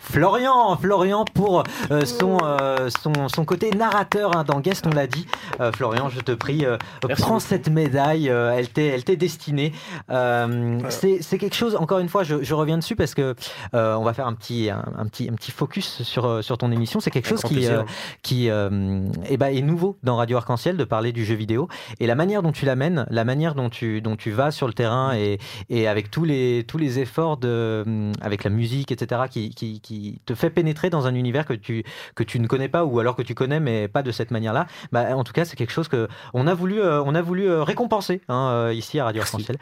Florian, Florian pour euh, son, euh, son, son côté narrateur hein, dans Guest, on l'a dit. Euh, Florian, je te prie, euh, prends cette médaille, euh, elle t'est elle t'est destinée. Euh, c'est c'est quelque chose, encore une fois, je, je reviens dessus parce que euh, on va faire un petit, un, un petit, un petit focus sur, sur ton émission. C'est quelque chose qui, euh, qui euh, eh ben, est nouveau dans Radio Arc-en-Ciel de parler du jeu vidéo. Et la manière dont tu l'amènes, la manière dont tu, dont tu vas sur le terrain et, et avec tous les, tous les efforts, de, avec la musique, etc., qui, qui, qui te fait pénétrer dans un univers que tu, que tu ne connais pas ou alors que tu connais mais pas de cette manière-là, bah, en tout cas, c'est quelque chose que on a voulu, euh, on a voulu euh, récompenser hein, euh, ici à Radio Arc-en-Ciel.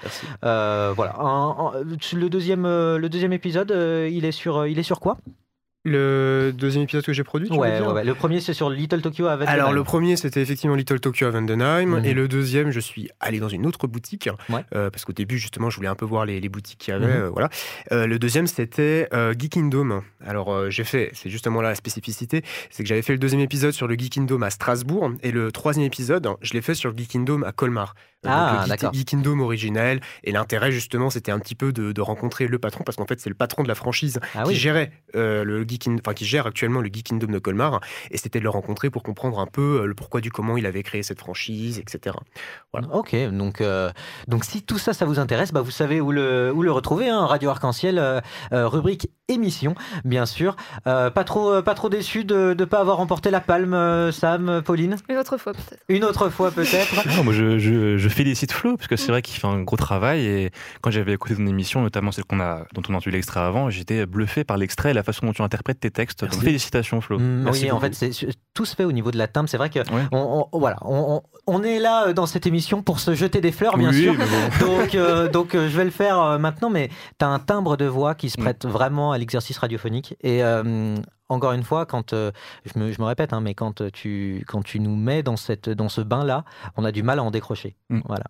Euh, voilà. Un- un- le, deuxième, le deuxième épisode, il, est sur, il est sur quoi? Le deuxième épisode que j'ai produit, tu veux ouais, dire ouais, ouais. Le premier, c'est sur Little Tokyo à Vendenheim. Alors le premier c'était effectivement Little Tokyo à Vandenheim Mhm. et le deuxième je suis allé dans une autre boutique euh, parce qu'au début justement je voulais un peu voir les, les boutiques qu'il y avait Mhm. euh, voilà. Euh, le deuxième c'était Geek Kingdom. Alors j'ai fait c'est justement là la spécificité c'est que j'avais fait le deuxième épisode sur le Geek Kingdom à Strasbourg et le troisième épisode je l'ai fait sur le Geek Kingdom à Colmar. Ah, le d'accord. Geek, Geek Kingdom originel et l'intérêt justement c'était un petit peu de, de rencontrer le patron parce qu'en fait c'est le patron de la franchise Ah qui oui. gérait le Geek Enfin qui gère actuellement le Geek Kingdom de Colmar et c'était de le rencontrer pour comprendre un peu euh, le pourquoi du comment il avait créé cette franchise etc. Voilà. Ok, donc, euh, donc si tout ça, ça vous intéresse, bah vous savez où le, où le retrouver. hein, Radio Arc-en-Ciel, euh, rubrique émission, bien sûr. Euh, pas, trop, pas trop déçu de ne pas avoir remporté la palme, Sam, Pauline? Une autre fois peut-être. Une autre fois peut-être Non, moi, je, je- je félicite Flo parce que c'est vrai qu'il fait un gros travail et quand j'avais écouté ton émission, notamment celle qu'on a, dont on a entendu l'extrait avant, j'étais bluffé par l'extrait et la façon dont tu interprètes tes textes. Donc félicitations Flo. Mm, Merci oui, en fait, tout se fait au niveau de la timbre. C'est vrai que on, on- voilà, on, est là euh, dans cette émission pour se jeter des fleurs, bien Oui, sûr. Donc, euh, donc euh, je vais le faire maintenant, mais tu as un timbre de voix qui se prête vraiment à l'exercice radiophonique. Et euh, encore une fois, quand euh, je, me, je me répète, hein, mais quand tu, quand tu nous mets dans, cette, dans ce bain-là, on a du mal à en décrocher. Voilà.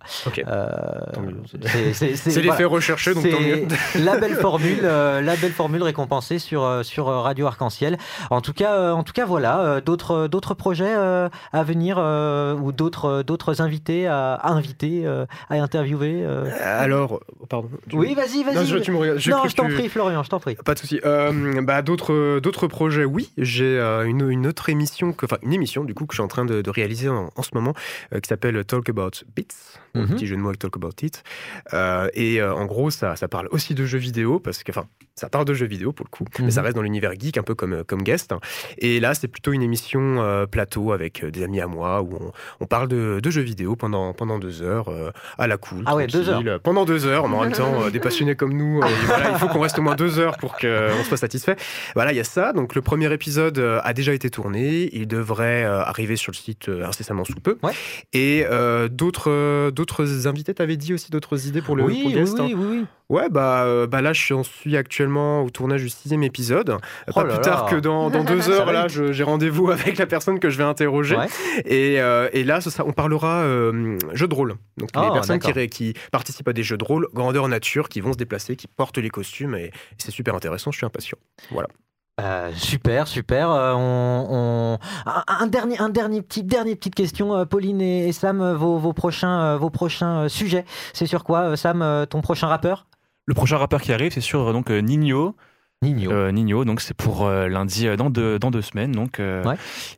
Euh, c'est- l'effet voilà. recherché, donc tant mieux. la belle formule, euh, la belle formule récompensée sur, euh, sur euh, Radio Arc-en-Ciel. En tout cas, euh, en tout cas voilà, euh, d'autres d'autres projets euh, à venir euh, ou d'autres d'autres invités à, à inviter, euh, à interviewer. euh. Alors pardon. tu- Oui, vas-y, vas-y. Non, je, tu me Non, t'en tu- prie, Florian, je t'en prie. Pas de souci. Euh, bah, d'autres, d'autres projets, oui. J'ai euh, une, autre émission, que, enfin une émission du coup que je suis en train de, réaliser en, en ce moment, euh, qui s'appelle Talk About Bits, un Mhm. petit jeu de mots avec Talk About It. Euh, et euh, en gros, ça, ça parle aussi de jeux vidéo parce que, enfin, ça parle de jeux vidéo pour le coup, mais ça Mhm. reste dans l'univers geek un peu comme, comme guest. Et là, c'est plutôt une émission euh, plateau avec euh, des amis à moi où on, on parle de, de jeux vidéo pendant, pendant deux heures euh, à la cool. Ah ouais, deux tranquille. Pendant deux heures, mais en même temps, euh, des passionnés comme nous, euh, voilà, il faut qu'on reste au moins deux heures pour qu'on soit satisfait. Voilà, il y a ça. Donc le premier épisode euh, a déjà été tourné. Il devrait euh, arriver sur le site euh, incessamment sous peu. Et euh, d'autres, euh, d'autres invités, t'avais dit aussi d'autres idées pour le Oui, le oui, hein oui, oui. Ouais, bah, euh, bah là, je suis actuellement au tournage du sixième épisode. Oh pas là plus tard là. que dans, dans deux heures, là, j'ai rendez-vous avec la personne que je vais interroger. Ouais. Et, euh, et là, ce sera- on parlera euh, jeux de rôle. Donc, les Ah, personnes qui, qui participent à des jeux de rôle, grandeur nature, qui vont se déplacer, qui portent les costumes. Et, et c'est super intéressant, je suis impatient. Voilà. Euh, super, super. Euh, Un, dernier, un dernier petit, dernière petite question, euh, Pauline et, Sam, vos, prochains, vos prochains sujets. C'est sur quoi, Sam, ton prochain rappeur? Le prochain rappeur qui arrive, c'est sur donc euh, Nino. Nino. Nino, donc c'est pour euh, lundi euh, dans deux, dans deux semaines. Donc, euh,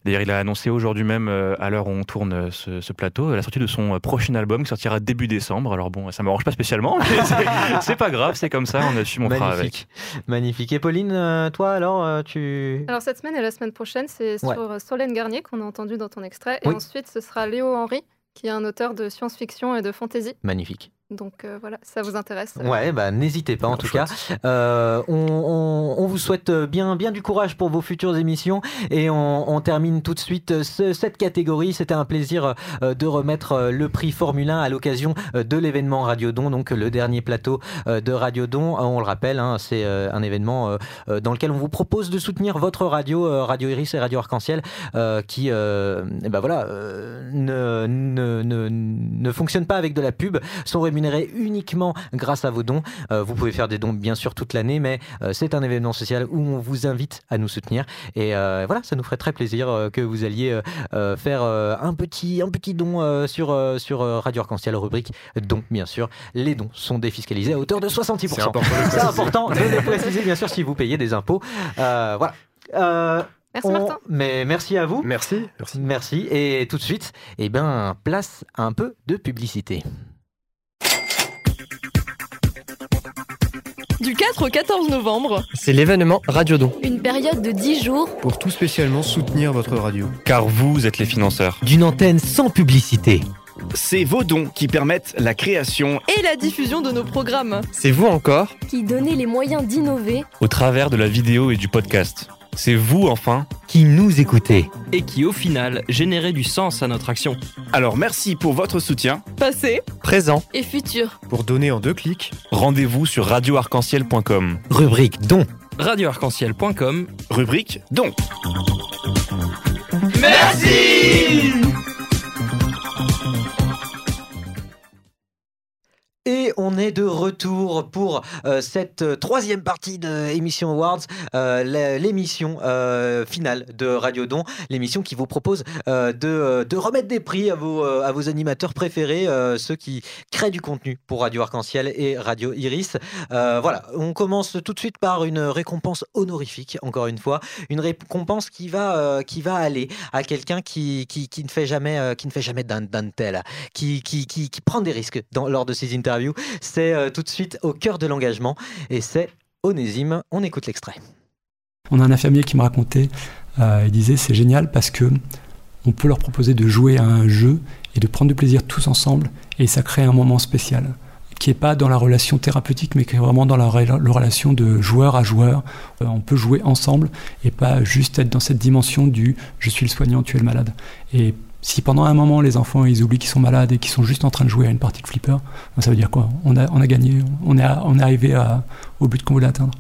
D'ailleurs, il a annoncé aujourd'hui même, euh, à l'heure où on tourne euh, ce, ce plateau, euh, la sortie de son euh, prochain album qui sortira début décembre. Alors bon, ça m'arrange pas spécialement, mais c'est- c'est pas grave, c'est comme ça, on assume, on fera avec. Magnifique. Magnifique. Et Pauline, euh, toi alors, euh, tu. Alors cette semaine et la semaine prochaine, c'est sur Ouais. euh, Solène Garnier qu'on a entendu dans ton extrait. Et Oui. ensuite, ce sera Léo Henry qui est un auteur de science-fiction et de fantasy. Magnifique. Donc euh, voilà, ça vous intéresse. euh, Ouais, bah, n'hésitez pas en tout cas. Euh, on, on- on vous souhaite bien, bien du courage pour vos futures émissions et on, on termine tout de suite ce- cette catégorie. C'était un plaisir euh, de remettre euh, le prix Formule 1 à l'occasion euh, de l'événement Radiodon, donc le dernier plateau euh, de Radiodon. Euh, On le rappelle, hein, c'est euh, un événement euh, euh, dans lequel on vous propose de soutenir votre radio, euh, Radio Iris et Radio Arc-en-Ciel, euh, qui euh, eh ben voilà, euh, ne, ne, ne, ne fonctionnent pas avec de la pub, sont rémunérés uniquement grâce à vos dons. Euh, vous pouvez faire des dons bien sûr toute l'année, mais euh, c'est un événement social où on vous invite à nous soutenir. Et euh, voilà, ça nous ferait très plaisir euh, que vous alliez euh, euh, faire euh, un, petit, un petit don euh, sur, euh, sur Radio Arc-en-Ciel, rubrique dons, bien sûr. Les dons sont défiscalisés à hauteur de 66%. C'est important de le C'est préciser. important de le préciser, bien sûr, si vous payez des impôts. Euh, voilà. Euh, Merci, on- Martin. Mais merci à vous. Merci. Merci. Merci. Et tout de suite, eh ben, place à un peu de publicité. Du 4 au 14 novembre, C'est l'événement Radiodon. Une période de 10 jours Pour tout spécialement soutenir votre radio. Car vous êtes les financeurs. D'une antenne sans publicité. C'est vos dons qui permettent la création et la diffusion de nos programmes. C'est vous encore qui donnaient les moyens d'innover Au travers de la vidéo et du podcast. C'est vous enfin. Qui nous écoutez. et qui au final générait du sens à notre action. Alors merci pour votre soutien. Passé, Présent. et futurs. Pour donner en deux clics. Rendez-vous sur radioarc-en-ciel.com. Rubrique don. Radioarc-en-ciel.com Rubrique don. Merci Et on est de retour pour euh, cette euh, troisième partie de Émission Awards, euh, l'émission finale de Radio Don, l'émission qui vous propose de, remettre des prix à vos, animateurs préférés, ceux qui créent du contenu pour Radio Arc-en-Ciel et Radio Iris. Voilà, on commence tout de suite par une récompense honorifique, encore une fois, une récompense qui va, aller à quelqu'un qui, ne fait jamais, qui jamais d'un tel, qui, prend des risques lors de ses interviews. C'est euh, tout de suite au cœur de l'engagement et c'est Onésime. On écoute l'extrait. On a un infirmier qui me racontait, euh, il disait c'est génial parce que on peut leur proposer de jouer à un jeu et de prendre du plaisir tous ensemble et ça crée un moment spécial qui est pas dans la relation thérapeutique mais qui est vraiment dans la relation de joueur à joueur. Euh, on peut jouer ensemble et pas juste être dans cette dimension du je suis le soignant, tu es le malade. Et si pendant un moment les enfants ils oublient qu'ils sont malades et qu'ils sont juste en train de jouer à une partie de flipper, ben, ça veut dire quoi? On a, on a gagné, on est, à- on est arrivé à- au but qu'on voulait atteindre.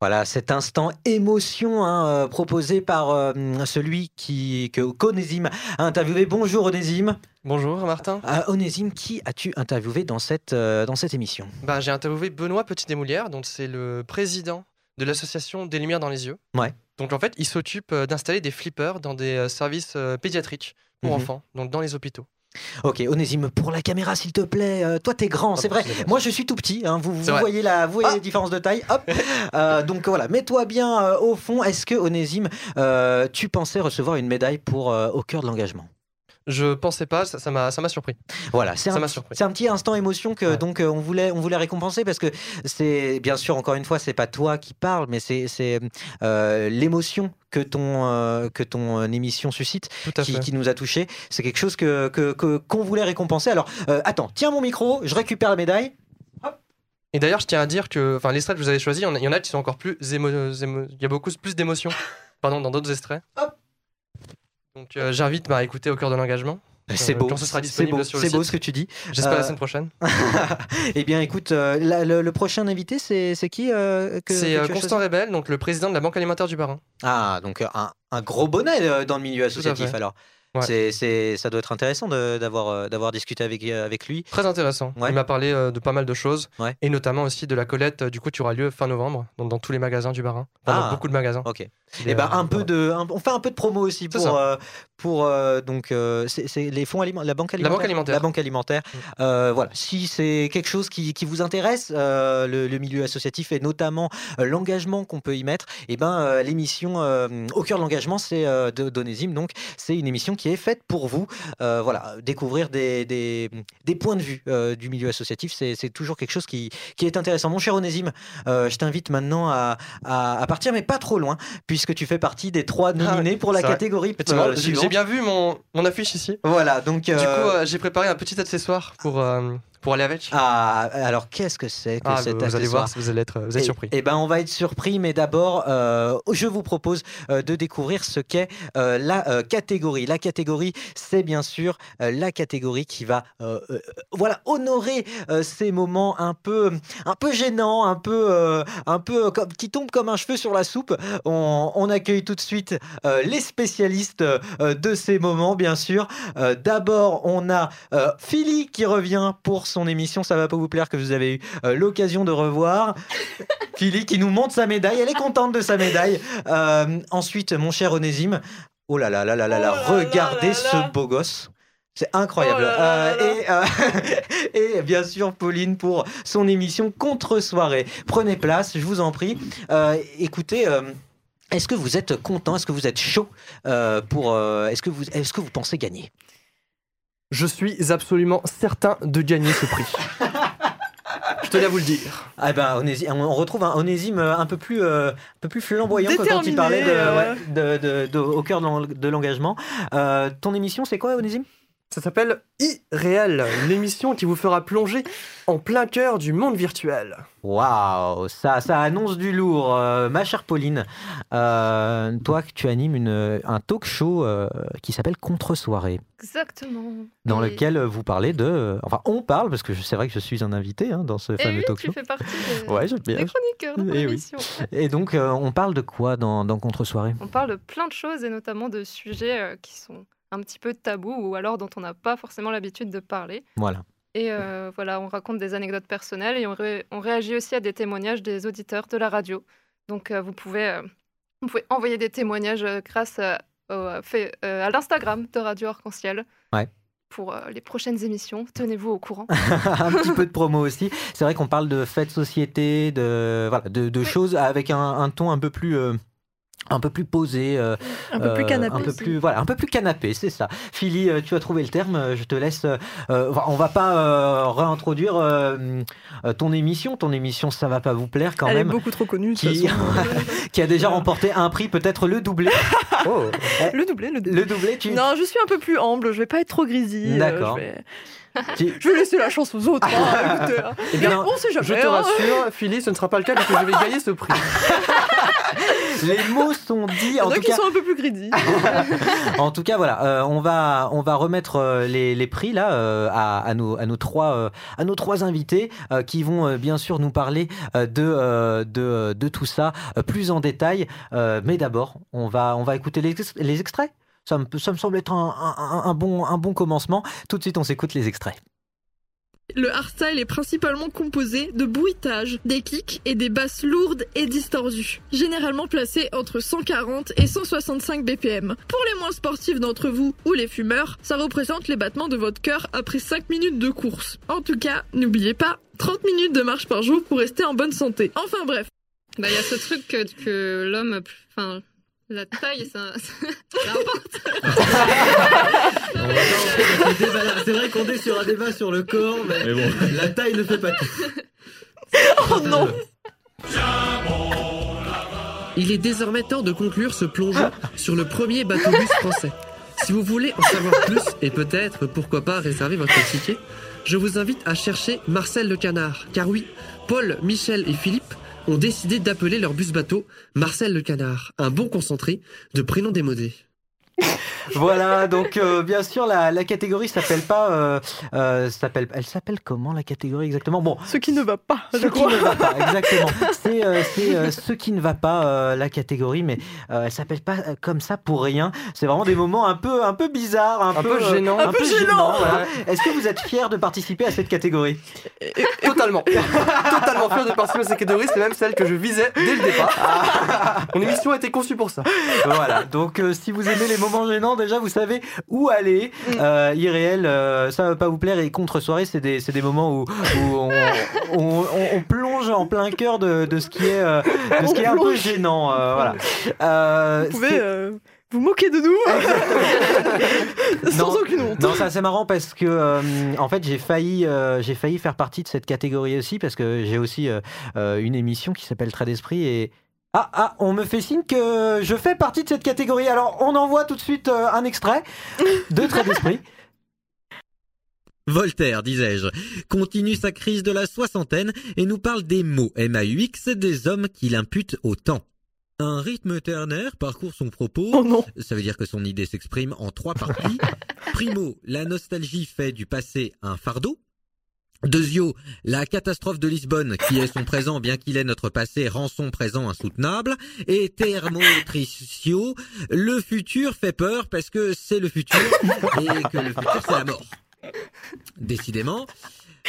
Voilà, cet instant émotion hein, euh, proposé par euh, celui qui, que qu'Onésime a interviewé. Bonjour Onésime. Bonjour Martin. Euh, Onésime, qui as-tu interviewé dans cette, euh, dans cette émission? Bah, j'ai interviewé Benoît Petit-Desmoulières, donc c'est le président de l'association Des Lumières dans les yeux. Ouais. Donc en fait, il s'occupe euh, d'installer des flippers dans des euh, services euh, pédiatriques pour Mhm. enfants, donc dans les hôpitaux. Ok, Onésime, pour la caméra, s'il te plaît. Euh, toi, t'es grand, c'est vrai. Moi, je suis tout petit. hein, vous voyez, la, vous voyez les différences de taille. Hop. Euh, donc voilà, mets-toi bien euh, au fond. Est-ce que, Onésime, tu pensais recevoir une médaille pour Au cœur de l'engagement? Je pensais pas, ça ça m'a ça m'a surpris. Voilà, c'est un, c'est un petit instant émotion que donc euh, on voulait on voulait récompenser parce que c'est bien sûr encore une fois c'est pas toi qui parles mais c'est c'est euh, l'émotion que ton euh, que ton émission suscite qui, nous a touché c'est quelque chose que que- que- qu'on voulait récompenser. Alors euh, attends tiens mon micro je récupère la médaille. Et d'ailleurs, je tiens à dire que enfin, l'extrait que vous avez choisi, il y en a- qui sont encore plus émo... Il y a beaucoup plus d'émotions pardon, dans d'autres extraits. Donc euh, j'invite à écouter Au cœur de l'engagement. c'est beau Quand ce sera c'est disponible beau, sur le c'est beau site. ce que tu dis J'espère la Euh, semaine prochaine. eh bien écoute euh, la- le, le prochain invité c'est qui euh, C'est Constant Rebel, donc le président de la Banque alimentaire du Barin. Ah, donc un, un gros bonnet dans le milieu associatif alors. Ouais. C'est, ça doit être intéressant d'avoir, d'avoir discuté avec, avec lui. Très intéressant. Ouais. Il m'a parlé de pas mal de choses, Ouais. et notamment aussi de la collecte du coup qui aura lieu fin novembre, donc dans tous les magasins du Barin, Enfin, dans Ah. beaucoup de magasins. Ok. Et est, ben un peu de, un- on fait un peu de promo aussi pour, euh, pour euh, donc euh, c'est, les fonds alimentaires, la banque La alimentaire. banque alimentaire. La banque alimentaire. Voilà. Si c'est quelque chose qui, qui vous intéresse, le, le milieu associatif et notamment l'engagement qu'on peut y mettre, et ben euh, l'émission au cœur de l'engagement, c'est de d'Onésime. Donc c'est une émission qui est faite pour vous. Voilà, découvrir des, des, des points de vue du milieu associatif, c'est c'est toujours quelque chose qui, qui est intéressant. Mon cher Onésime, je t'invite maintenant à, à, à partir, mais pas trop loin, puisque tu fais partie des trois nominés pour la Ah, catégorie. Euh. J'ai bien vu mon, mon affiche ici. Voilà, donc. Du coup, euh, euh, j'ai préparé un petit accessoire pour, euh, pour aller avec. Ah, alors qu'est-ce que c'est que Ah, cet vous, vous allez voir, vous allez être, vous êtes Eh- surpris. Eh ben, on va être surpris, mais d'abord, euh, je vous propose euh, de découvrir ce qu'est euh, la euh, catégorie. La catégorie, c'est bien sûr euh, la catégorie qui va, euh, euh, voilà, honorer euh, ces moments un peu, un peu gênants, un peu, euh, un peu comme qui tombent comme un cheveu sur la soupe. On, on accueille tout de suite euh, les spécialistes euh, de ces moments, bien sûr. Euh, D'abord, on a euh, Philly qui revient pour son émission. Ça va pas vous plaire que vous avez eu euh, l'occasion de revoir. Philly qui nous montre sa médaille. Elle est contente de sa médaille. Euh, ensuite, mon cher Onésime. Oh là là là là là là, regardez ce beau gosse. C'est incroyable. Euh, et, euh, et bien sûr, Pauline pour son émission Contre-soirée. Prenez place, je vous en prie. Euh, écoutez. euh, est-ce que vous êtes content? Est-ce que vous êtes chaud euh, pour euh, Est-ce que vous est-ce que vous pensez gagner? Je suis absolument certain de gagner ce prix. Je tenais à vous le dire. Ah ben, on on retrouve un Onésime euh, un peu plus, euh, un peu plus flamboyant que quand il parlait de, euh. ouais, de- de- de- au cœur de l'en- de l'engagement. Euh, ton émission, c'est quoi, Onésime? Ça s'appelle Irréel, l'émission qui vous fera plonger en plein cœur du monde virtuel. Waouh, ça, ça annonce du lourd. Euh, ma chère Pauline, euh, toi, tu animes une, un talk show euh, qui s'appelle Contre-soirée, Exactement. dans Et- lequel vous parlez de. Enfin, on parle, parce que c'est vrai que je suis un invité hein, dans ce Et fameux oui, talk tu show. fais partie des, Ouais, j'aime bien. des chroniqueurs de Eh oui. l'émission. Et donc, euh, on parle de quoi dans, dans Contre-soirée? On parle de plein de choses et notamment de sujets euh, qui sont un petit peu tabous ou alors dont on n'a pas forcément l'habitude de parler. Voilà. Et euh, voilà, on raconte des anecdotes personnelles et on, ré- on réagit aussi à des témoignages des auditeurs de la radio. Donc euh, vous, pouvez, euh, vous pouvez envoyer des témoignages grâce à, à l'Instagram de Radio Arc-en-Ciel Ouais. pour les prochaines émissions. Tenez-vous au courant. un petit peu de promo aussi. C'est vrai qu'on parle de de société, de, voilà, de, de choses avec un, un ton un peu plus. euh, un peu plus posé, euh, Un peu plus euh, canapé un peu plus voilà, un peu plus canapé, c'est ça. Philly, euh, tu as trouvé le terme. Je te laisse. euh, on va pas euh, réintroduire ton émission. Ton émission, ça va pas vous plaire quand Elle même. est beaucoup trop connue. Qui, qui a déjà remporté un prix, peut-être le doublé. Oh. le doublé, le doublé. Le doublé, tu. Non, je suis un peu plus humble. Je vais pas être trop euh, D'accord. Vais... Je vais laisser la chance aux autres. hein, écoutez, hein. Eh bien, on sait jamais. je te hein. rassure, Philly, ce ne sera pas le cas puisque je vais gagner ce prix. Les mots sont dits. Il y en En tout qui cas, sont un peu plus greedy. En tout cas, voilà, euh, on va on va remettre euh, les, les prix là euh, à, à nos à nos trois à nos trois invités qui vont bien sûr nous parler de de de tout ça plus en détail. Mais d'abord, on va on va écouter les, les extraits. Ça me ça me semble être un, un- un bon un bon commencement. Tout de suite, on s'écoute les extraits. Le hardstyle est principalement composé de bruitages, des kicks et des basses lourdes et distordues, généralement placées entre 140 et 165 BPM. Pour les moins sportifs d'entre vous ou les fumeurs, ça représente les battements de votre cœur après 5 minutes de course. En tout cas, n'oubliez pas, 30 minutes de marche par jour pour rester en bonne santé. Enfin bref. Bah, il y a ce truc que, que l'homme, enfin, la taille, ça, ça importe. C'est vrai qu'on est sur un débat sur le corps, mais, la taille ne fait pas tout. oh non Il est désormais temps de conclure ce plongeon sur le premier bateau-bus français. Si vous voulez en savoir plus et peut-être, pourquoi pas, réserver votre ticket, je vous invite à chercher Marcel le Canard. Car oui, Paul, Michel et Philippe ont décidé d'appeler leur bus bateau Marcel le Canard, un bon concentré de prénoms démodés. Voilà, donc euh, bien sûr la, la catégorie s'appelle pas, euh, euh, s'appelle, elle s'appelle comment la catégorie exactement? Bon, ce qui ne va pas, ce qui ne va pas, exactement. C'est euh, c'est, euh, ce qui ne va pas euh, la catégorie, mais euh, elle s'appelle pas comme ça pour rien. C'est vraiment des moments un peu un peu bizarres, un, Un peu gênants. un, Un peu peu gênants. voilà. Est-ce que vous êtes fiers de participer à cette catégorie? Totalement. Totalement fier de participer à cette catégorie, c'est même celle que je visais dès le départ. Mon émission a été conçue pour ça. Voilà, donc euh, si vous aimez les moments gênants, déjà vous savez où aller. Euh, irréel, euh, ça va pas vous plaire. Et contre-soirée, c'est des, c'est des moments où, où on, on- on- on plonge en plein cœur de, de ce qui est, euh, de ce qui est un peu gênant. euh, voilà. Vous pouvez euh, vous moquez de nous sans aucune honte. Non, ça c'est marrant parce que euh, en fait j'ai failli, euh, j'ai failli faire partie de cette catégorie aussi parce que j'ai aussi euh, une émission qui s'appelle Trait d'esprit et ah ah on me fait signe que je fais partie de cette catégorie. Alors on envoie tout de suite euh, un extrait de Trait d'esprit. Voltaire, disais-je, continue sa crise de la soixantaine et nous parle des mots MAUX des hommes qu'il impute au temps. Un rythme ternaire parcourt son propos. Ça veut dire que son idée s'exprime en trois parties. Primo, la nostalgie fait du passé un fardeau. Deuxio, la catastrophe de Lisbonne, qui est son présent bien qu'il est notre passé, rend son présent insoutenable. Et Termo Tricio, le futur fait peur parce que c'est le futur et que le futur c'est la mort. Décidément.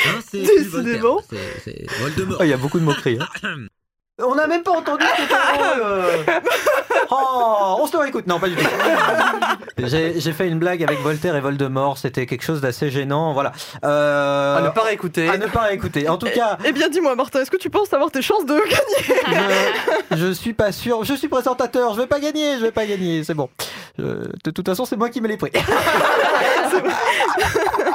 Hein, c'est Décidément. c'est- C'est Voldemort. Oh, Il y a beaucoup de moqueries. hein. On n'a même pas entendu ce que euh. Oh, on se le réécoute. Non, pas du tout. J'ai j'ai fait une blague avec Voltaire et Voldemort. C'était quelque chose d'assez gênant. Voilà. Euh, À ne pas réécouter. À ne pas réécouter. En tout cas, Eh bien, dis-moi, Martin, est-ce que tu penses avoir tes chances de gagner je, je suis pas sûr. Je suis présentateur. Je vais pas gagner. Je vais pas gagner. C'est bon. Je- de toute façon, c'est moi qui me l'ai pris.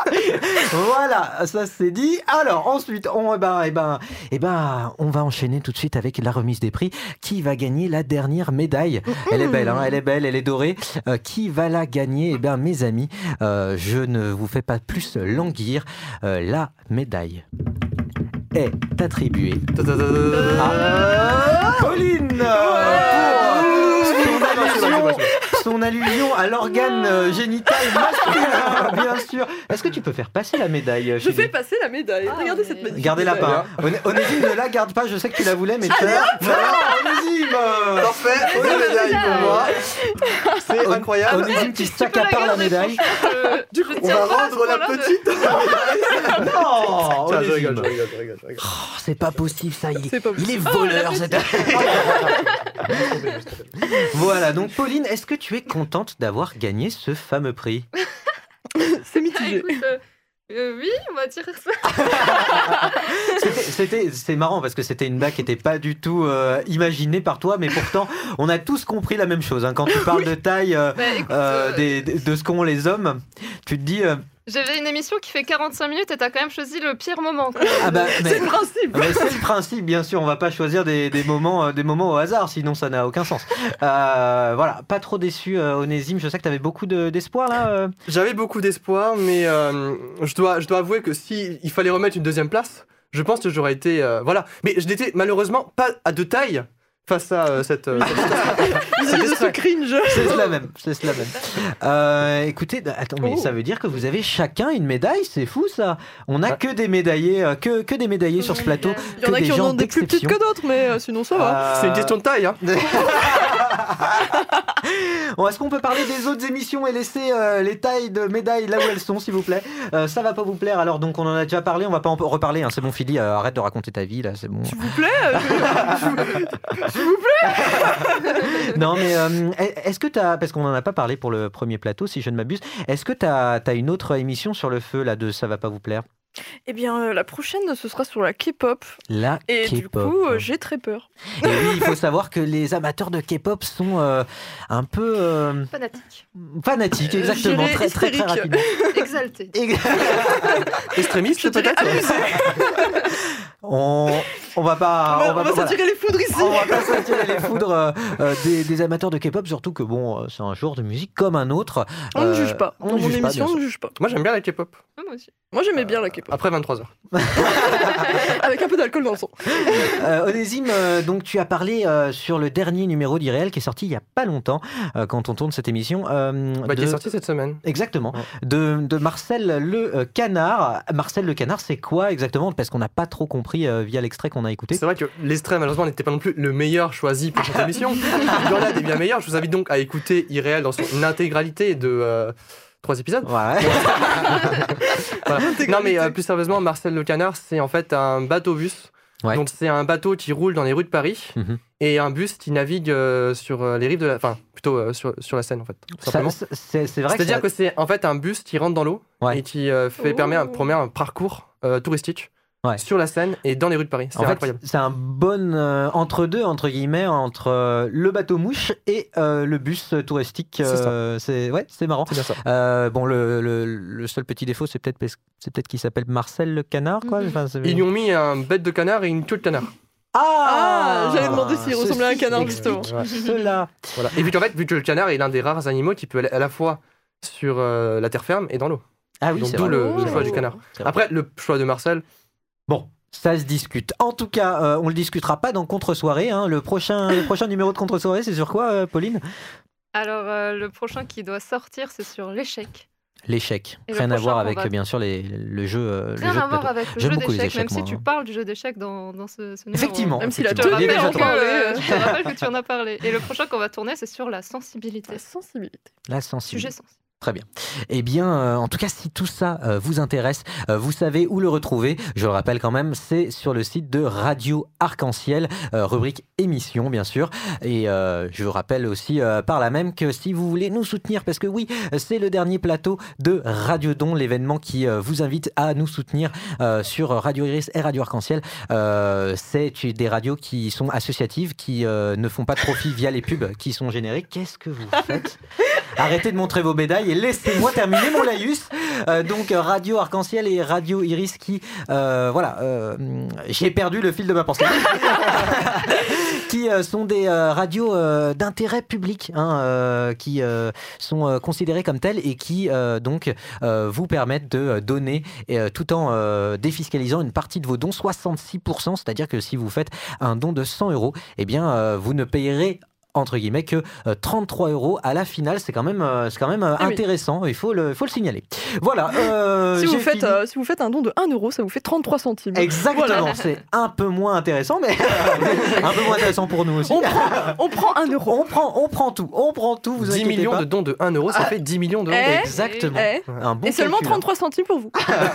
voilà, ça c'est dit. Alors ensuite, on, eh ben, eh ben, eh ben, on va enchaîner tout de suite avec la remise des prix. Qui va gagner la dernière médaille? Elle est belle, hein, elle est belle, elle est dorée. Euh, qui va la gagner? Eh bien, mes amis, euh, je ne vous fais pas plus languir. Euh, la médaille est attribuée à Pauline pour son allusion, à l'organe euh, génital masculin, bien sûr. Est-ce que tu peux faire passer la médaille Je Philippe fais passer la médaille. Regardez cette magnifique Gardez-la médaille. pas. hein. Oné- Onésime, ne la garde pas. Je sais que tu la voulais, mais Allez, tiens. hop Voilà, Onésime euh, Parfait, médaille pour moi. C'est On- incroyable. Onésime qui s'accapare la médaille. Du coup, on va rendre la petite. Non, je Onésime. rigole, je rigole, je rigole, je rigole. Oh, c'est pas possible, ça. Il, pas il est voleur. Oh, cet- la voilà, donc Pauline, est-ce que tu es contente d'avoir gagné ce fameux prix C'est mitigé. Écoute, euh, euh, oui, on va dire ça. C'était- C'était, c'est marrant parce que c'était une blague qui n'était pas du tout euh, imaginée par toi, mais pourtant on a tous compris la même chose. hein. Quand tu parles de taille euh, Bah, écoute, euh, euh, des- des- de ce qu'ont les hommes, tu te dis euh, J'avais une émission qui fait 45 minutes et t'as quand même choisi le pire moment. quoi. ah bah C'est le principe. mais c'est le principe, bien sûr. On va pas choisir des, des moments, euh, des moments au hasard, sinon ça n'a aucun sens. Euh, voilà, pas trop déçu, euh, Onésime. Je sais que tu avais beaucoup de- d'espoir là. euh. J'avais beaucoup d'espoir, mais euh, je, dois, je dois avouer que si il fallait remettre une deuxième place, je pense que j'aurais été. euh, voilà. Mais je n'étais malheureusement pas à de taille face à euh, cette. euh, cette- ce cringe. C'est cela même, c'est cela même. Euh, écoutez, bah, attends, mais Oh. ça veut dire que vous avez chacun une médaille, c'est fou ça. On a que des médaillés, euh, que, que des médaillés sur ce plateau, Il y en a qui en ont des plus petites que d'autres, mais euh, sinon ça va. Euh, C'est une question de taille, hein. Bon, Est-ce qu'on peut parler des autres émissions et laisser euh, les tailles de médailles là où elles sont, s'il vous plaît Euh, Ça va pas vous plaire Alors donc on en a déjà parlé, on va pas en reparler. hein. C'est bon, Philly, euh, arrête de raconter ta vie là, c'est bon. S'il vous plaît. S'il vous plaît. non, mais est-ce que tu as, parce qu'on n'en a pas parlé pour le premier plateau, si je ne m'abuse, est-ce que tu as, une autre émission sur le feu là de Ça va pas vous plaire? Eh bien, euh, la prochaine, ce sera sur la K-pop. La Et du coup, euh, j'ai très peur. Et oui, il faut savoir que les amateurs de K-pop sont euh, un peu euh, Fanatique. fanatiques, Euh, exactement, très très très rapidement. Exalté. Extrémiste peut-être On, on va pas, On va- on va voilà. s'attirer les foudres ici. On va pas s'attirer les foudres des, des amateurs de K-pop, surtout que bon, c'est un genre de musique comme un autre. On ne juge pas. On Dans ne mon juge pas, émission, on ne juge pas. Moi j'aime bien la K-pop. Ah, moi aussi. Moi, j'aimais bien la K-pop. Après 23h. Avec un peu d'alcool dans le sang. Euh, Onésime, euh, donc tu as parlé euh, sur le dernier numéro d'Irréel qui est sorti il y a pas longtemps euh, quand on tourne cette émission. euh, Bah, qui est sorti cette semaine. Exactement. De, de Marcel Le Canard. Marcel Le Canard, c'est quoi exactement? Parce qu'on n'a pas trop compris euh, via l'extrait qu'on a écouté. C'est vrai que l'extrait, malheureusement, n'était pas non plus le meilleur choisi pour cette émission. Il y en a des bien meilleurs. Je vous invite donc à écouter Irréel dans son intégralité de euh, trois épisodes. Ouais. Voilà. Non, mais euh, plus sérieusement, Marcel Le Canard, c'est en fait un bateau-bus. Ouais. Donc, c'est un bateau qui roule dans les rues de Paris Mhm. et un bus qui navigue euh, sur euh, les rives de la. Enfin, plutôt euh, sur, sur la Seine, en fait. c'est c'est vrai que C'est-à-dire ça- que c'est en fait un bus qui rentre dans l'eau Ouais. et qui euh, fait, permet, un, promet un parcours euh, sur la scène et dans les rues de Paris. En C'est incroyable. c'est un bon euh, entre-deux, entre guillemets, entre euh, le bateau mouche et euh, le bus touristique. C'est euh, ouais, c'est marrant. bien ça. Euh, bon, le, le- le seul petit défaut, c'est peut-être c'est peut-être qu'il s'appelle Marcel le canard, quoi. Enfin, c'est- Ils lui ont mis un bête de canard et une queue de canard. Ah, j'allais demander s'il ressemblait à un canard, justement. Cela. Voilà. Et vu qu'en fait, vu que le canard est l'un des rares animaux qui peut aller à la fois sur euh, la terre ferme et dans l'eau. Ah oui, c'est d'où le, le choix du canard. Après, le choix de Marcel. Bon. Ça se discute. En tout cas, euh, on le discutera pas dans Contre-soirée. hein. Le, prochain, le prochain numéro de Contre-soirée, c'est sur quoi, euh, Pauline? Alors, euh, le prochain qui doit sortir, c'est sur l'échec. L'échec. Le Rien à voir avec, va- bien sûr, les, le jeu. euh, le Rien jeu de à voir avec le jeu d'échecs, échecs, même si moi, tu hein. parles du jeu d'échecs dans, dans ce, ce numéro. Effectivement, Même si je te Il est déjà rappelle que, tourné. euh, je te rappelle que tu en as parlé. Et le prochain qu'on va tourner, c'est sur la sensibilité. La sensibilité. La sensibilité. Sujet sensible. Très bien. Eh bien, euh, en tout cas, si tout ça euh, vous intéresse, euh, vous savez où le retrouver. Je le rappelle quand même, c'est sur le site de Radio Arc-en-Ciel, rubrique émission, bien sûr. Et je vous rappelle aussi par là même que si vous voulez nous soutenir, parce que oui, c'est le dernier plateau de Radio Don, l'événement qui vous invite à nous soutenir sur Radio Iris et Radio Arc-en-Ciel. C'est des radios qui sont associatives, qui ne font pas de profit via les pubs qui sont générés. Qu'est-ce que vous faites? Arrêtez de montrer vos médailles et laissez-moi terminer mon laïus. Euh, donc euh, Radio Arc-en-Ciel et Radio Iris qui, euh, voilà, j'ai perdu le fil de ma pensée, qui sont des radios d'intérêt public, hein, qui sont considérées comme telles et qui donc vous permettent de donner tout en défiscalisant une partie de vos dons, 66%, c'est-à-dire que si vous faites un don de 100 euros, eh bien vous ne payerez entre guillemets que euh, 33 euros à la finale c'est quand même euh, c'est quand même euh, Ah oui. intéressant il faut le faut le signaler voilà euh, si, vous faites, fini. euh, si vous faites un don de 1 euro, ça vous fait 33 centimes. Exactement, Voilà. c'est un peu moins intéressant, mais un peu moins intéressant pour nous aussi. On prend, on prend 1 euro. On prend, on prend tout, on prend tout. Vous 10 inquiétez millions pas. de dons de 1 euro, ça fait 10 millions d'euros. Eh, Exactement. eh. Un bon Et seulement calcul, hein. 33 centimes pour vous.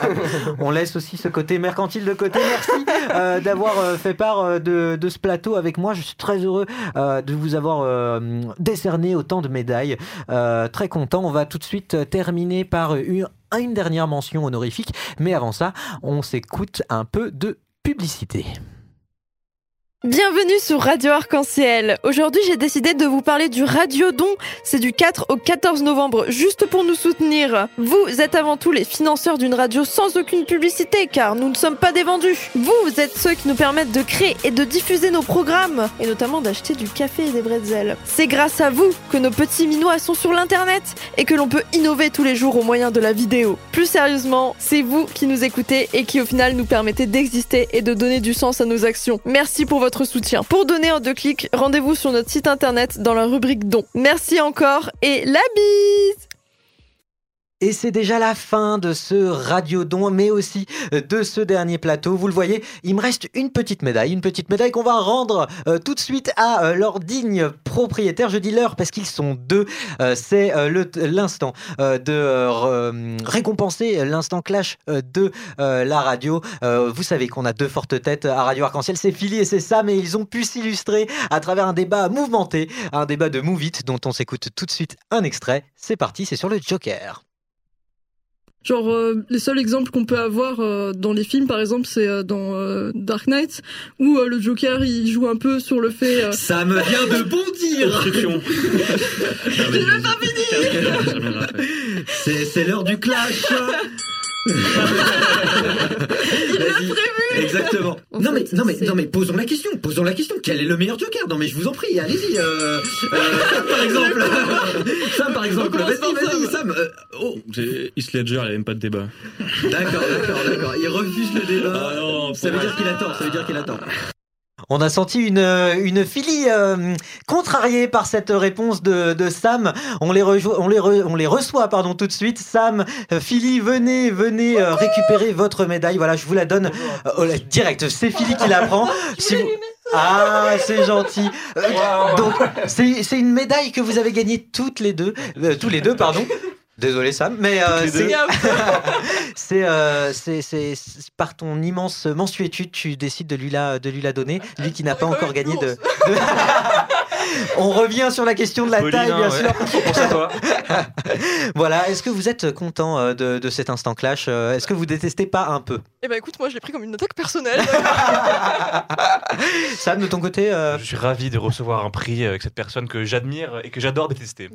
On laisse aussi ce côté mercantile de côté. Merci euh, d'avoir euh, fait part euh, de, de ce plateau avec moi. Je suis très heureux euh, de vous avoir euh, décerné autant de médailles. Euh, très content. On va tout de suite terminer par une dernière mention honorifique. Mais avant ça, on s'écoute un peu de publicité. Bienvenue sur Radio Arc-en-Ciel. Aujourd'hui, j'ai décidé de vous parler du Radio Don. C'est du 4 au 14 novembre, juste pour nous soutenir. Vous êtes avant tout les financeurs d'une radio sans aucune publicité, car nous ne sommes pas des vendus. Vous, êtes ceux qui nous permettent de créer et de diffuser nos programmes, et notamment d'acheter du café et des bretzels. C'est grâce à vous que nos petits minois sont sur l'internet et que l'on peut innover tous les jours au moyen de la vidéo. Plus sérieusement, c'est vous qui nous écoutez et qui au final nous permettez d'exister et de donner du sens à nos actions. Merci pour votre soutien. Pour donner en deux clics, rendez-vous sur notre site internet dans la rubrique dons. Merci encore et la bise Et c'est déjà la fin de ce radiodon, mais aussi de ce dernier plateau. Vous le voyez, il me reste une petite médaille, une petite médaille qu'on va rendre euh, tout de suite à euh, leur digne propriétaire. Je dis leur parce qu'ils sont deux. Euh, c'est euh, l'instant euh, de euh, récompenser l'instant clash euh, de euh, la radio. Euh, vous savez qu'on a deux fortes têtes à Radio Arc-en-Ciel, c'est Philly et c'est Sam, et ils ont pu s'illustrer à travers un débat mouvementé, un débat de Move It dont on s'écoute tout de suite un extrait. C'est parti, c'est sur le Joker. Genre, euh, les seuls exemples qu'on peut avoir euh, dans les films, par exemple, c'est euh, dans euh, Dark Knight, où euh, le Joker, il joue un peu sur le fait... euh, Ça me vient de bondir. J'ai même pas fini C'est c'est l'heure du clash prévu Exactement. non mais non mais non mais posons la question, posons la question. Quel est le meilleur Joker? Non mais je vous en prie, allez-y. Euh, euh, Sam par exemple. Sam par exemple. Vas-y, vas-y, Sam? Sam. Euh, oh, Heath Ledger, il n'y a même pas de débat. d'accord, d'accord, d'accord. Il refuse le débat. Ah non, ça veut dire qu'il attend. Ça veut dire qu'il attend. On a senti une, une Philly euh, contrariée par cette réponse de, de Sam. On les, rejo- on, les re- on les reçoit pardon, tout de suite. Sam, euh, Philly, venez, venez euh, récupérer votre médaille. Voilà, je vous la donne euh, direct. C'est Philly qui la prend. Si vous- Ah, c'est gentil. Donc, c'est c'est une médaille que vous avez gagnée toutes les deux. euh, tous les deux, pardon. Désolé Sam, mais euh, c'est euh, c'est- par ton immense mensuétude, tu décides de lui la, de lui la donner, lui qui n'a pas encore gagné de, de- On revient sur la question de la Pauline, taille, bien ouais. sûr. On pense à toi. voilà, est-ce que vous êtes content euh, de, de cet instant clash Euh, Est-ce que vous détestez pas un peu? Eh ben écoute, moi je l'ai pris comme une attaque personnelle. Sam, de ton côté euh, Je suis ravi de recevoir un prix avec cette personne que j'admire et que j'adore détester.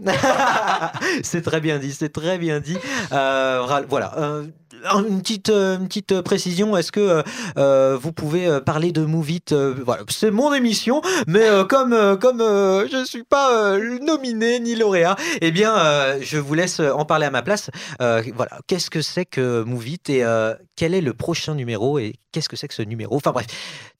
c'est très bien dit, c'est très bien dit. Euh, voilà. euh, une petite, euh, une petite précision, est-ce que euh, euh, vous pouvez euh, parler de euh, Voilà, c'est mon émission, mais euh, comme, euh, comme euh, je ne suis pas euh, nominé ni lauréat, eh bien, euh, je vous laisse en parler à ma place. Euh, voilà, qu'est-ce que c'est que Move It et euh, quel est le prochain numéro et qu'est-ce que c'est que ce numéro? Enfin bref,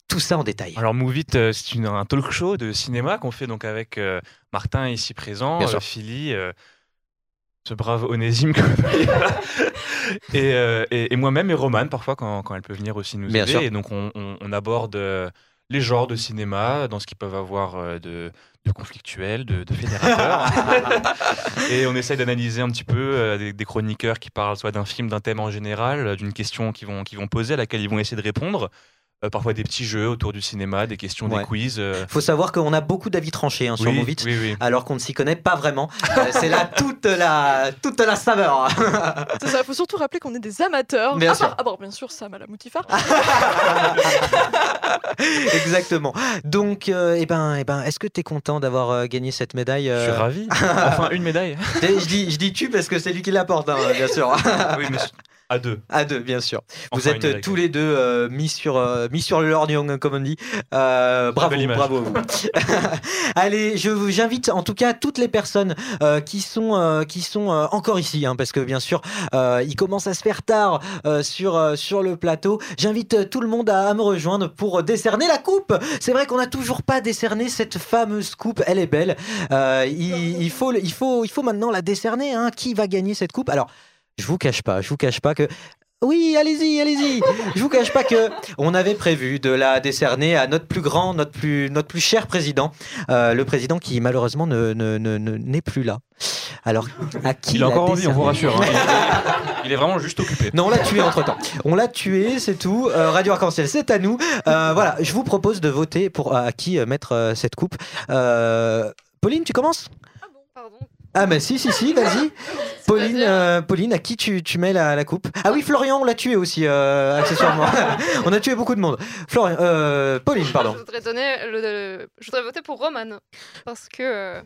tout ça en détail. Alors Move It, euh, c'est une- un talk show de cinéma qu'on fait donc avec euh, Martin ici présent, euh. Philly, euh, ce brave Onésime et, euh, et- et moi-même et Romane parfois quand, quand elle peut venir aussi nous Bien aider. sûr. Et donc on, on- on aborde euh, les genres de cinéma dans ce qu'ils peuvent avoir euh, de, de conflictuel, de, de fédérateur. et on essaye d'analyser un petit peu des, des chroniqueurs qui parlent soit d'un film, d'un thème en général, d'une question qu'ils vont, qu'ils vont poser, à laquelle ils vont essayer de répondre. Euh, parfois des petits jeux autour du cinéma, des questions, Ouais. des quiz. euh. faut savoir qu'on a beaucoup d'avis tranchés hein, sur Oui, Move It, oui, oui. alors qu'on ne s'y connaît pas vraiment. Euh, c'est là toute la, toute la saveur. C'est ça, il faut surtout rappeler qu'on est des amateurs. Bien à sûr. part- ah bon, bien sûr, Sam à la Moutifa. Exactement. Donc, euh, eh ben, eh ben, est-ce que tu es content d'avoir euh, gagné cette médaille Je suis ravi. Enfin, une médaille. je, dis, je dis tu parce que c'est lui qui l'apporte, hein, bien sûr. oui, mais à deux. À deux, bien sûr. Vous êtes tous les deux euh, mis sur euh, mis sur le lorgnon, comme on dit. Euh, bravo, bravo. Allez, je vous- j'invite en tout cas toutes les personnes qui sont qui sont encore ici, hein, parce que bien sûr, il commence à se faire tard sur sur le plateau. J'invite tout le monde à, à me rejoindre pour décerner la coupe. C'est vrai qu'on n'a toujours pas décerné cette fameuse coupe. Elle est belle. Il, il faut il faut il faut maintenant la décerner. Hein. Qui va gagner cette coupe? Alors. Je vous cache pas, je vous cache pas que oui, allez-y, allez-y. Je vous cache pas que on avait prévu de la décerner à notre plus grand, notre plus, notre plus cher président, euh, le président qui malheureusement ne, ne- ne- ne- n'est plus là. Alors, à qui Il a encore envie, on vous rassure. hein. Il, est, vraiment juste occupé. non, on l'a tué entre temps. On l'a tué, c'est tout. Euh, Radio Arc-en-Ciel, c'est à nous. Euh, voilà, je vous propose de voter pour à qui mettre cette coupe. Euh, Pauline, tu commences? Ah, mais si, si, si, vas-y. Pauline, euh, Pauline, à qui tu, tu mets la, la coupe? Ah oui, Florian, on l'a tué aussi, euh, accessoirement. on a tué beaucoup de monde. Florian, euh, Pauline, pardon. Je voudrais donner le, le- je voudrais voter pour Romane parce que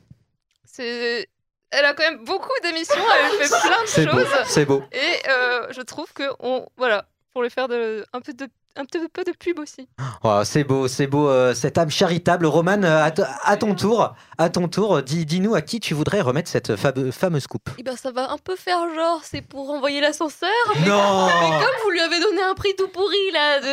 c'est elle a quand même beaucoup d'émissions, elle fait plein de choses. c'est beau. Et euh, je trouve que on voilà pour lui faire de, un peu de un petit peu de pub aussi. Oh, c'est beau, c'est beau, euh, cette âme charitable. Roman, euh, à, ton tour, à ton tour, dis- dis-nous à qui tu voudrais remettre cette fame- fameuse coupe. Eh ben, ça va un peu faire genre, c'est pour envoyer l'ascenseur. mais- Non. Mais comme vous lui avez donné un prix tout pourri, là, de,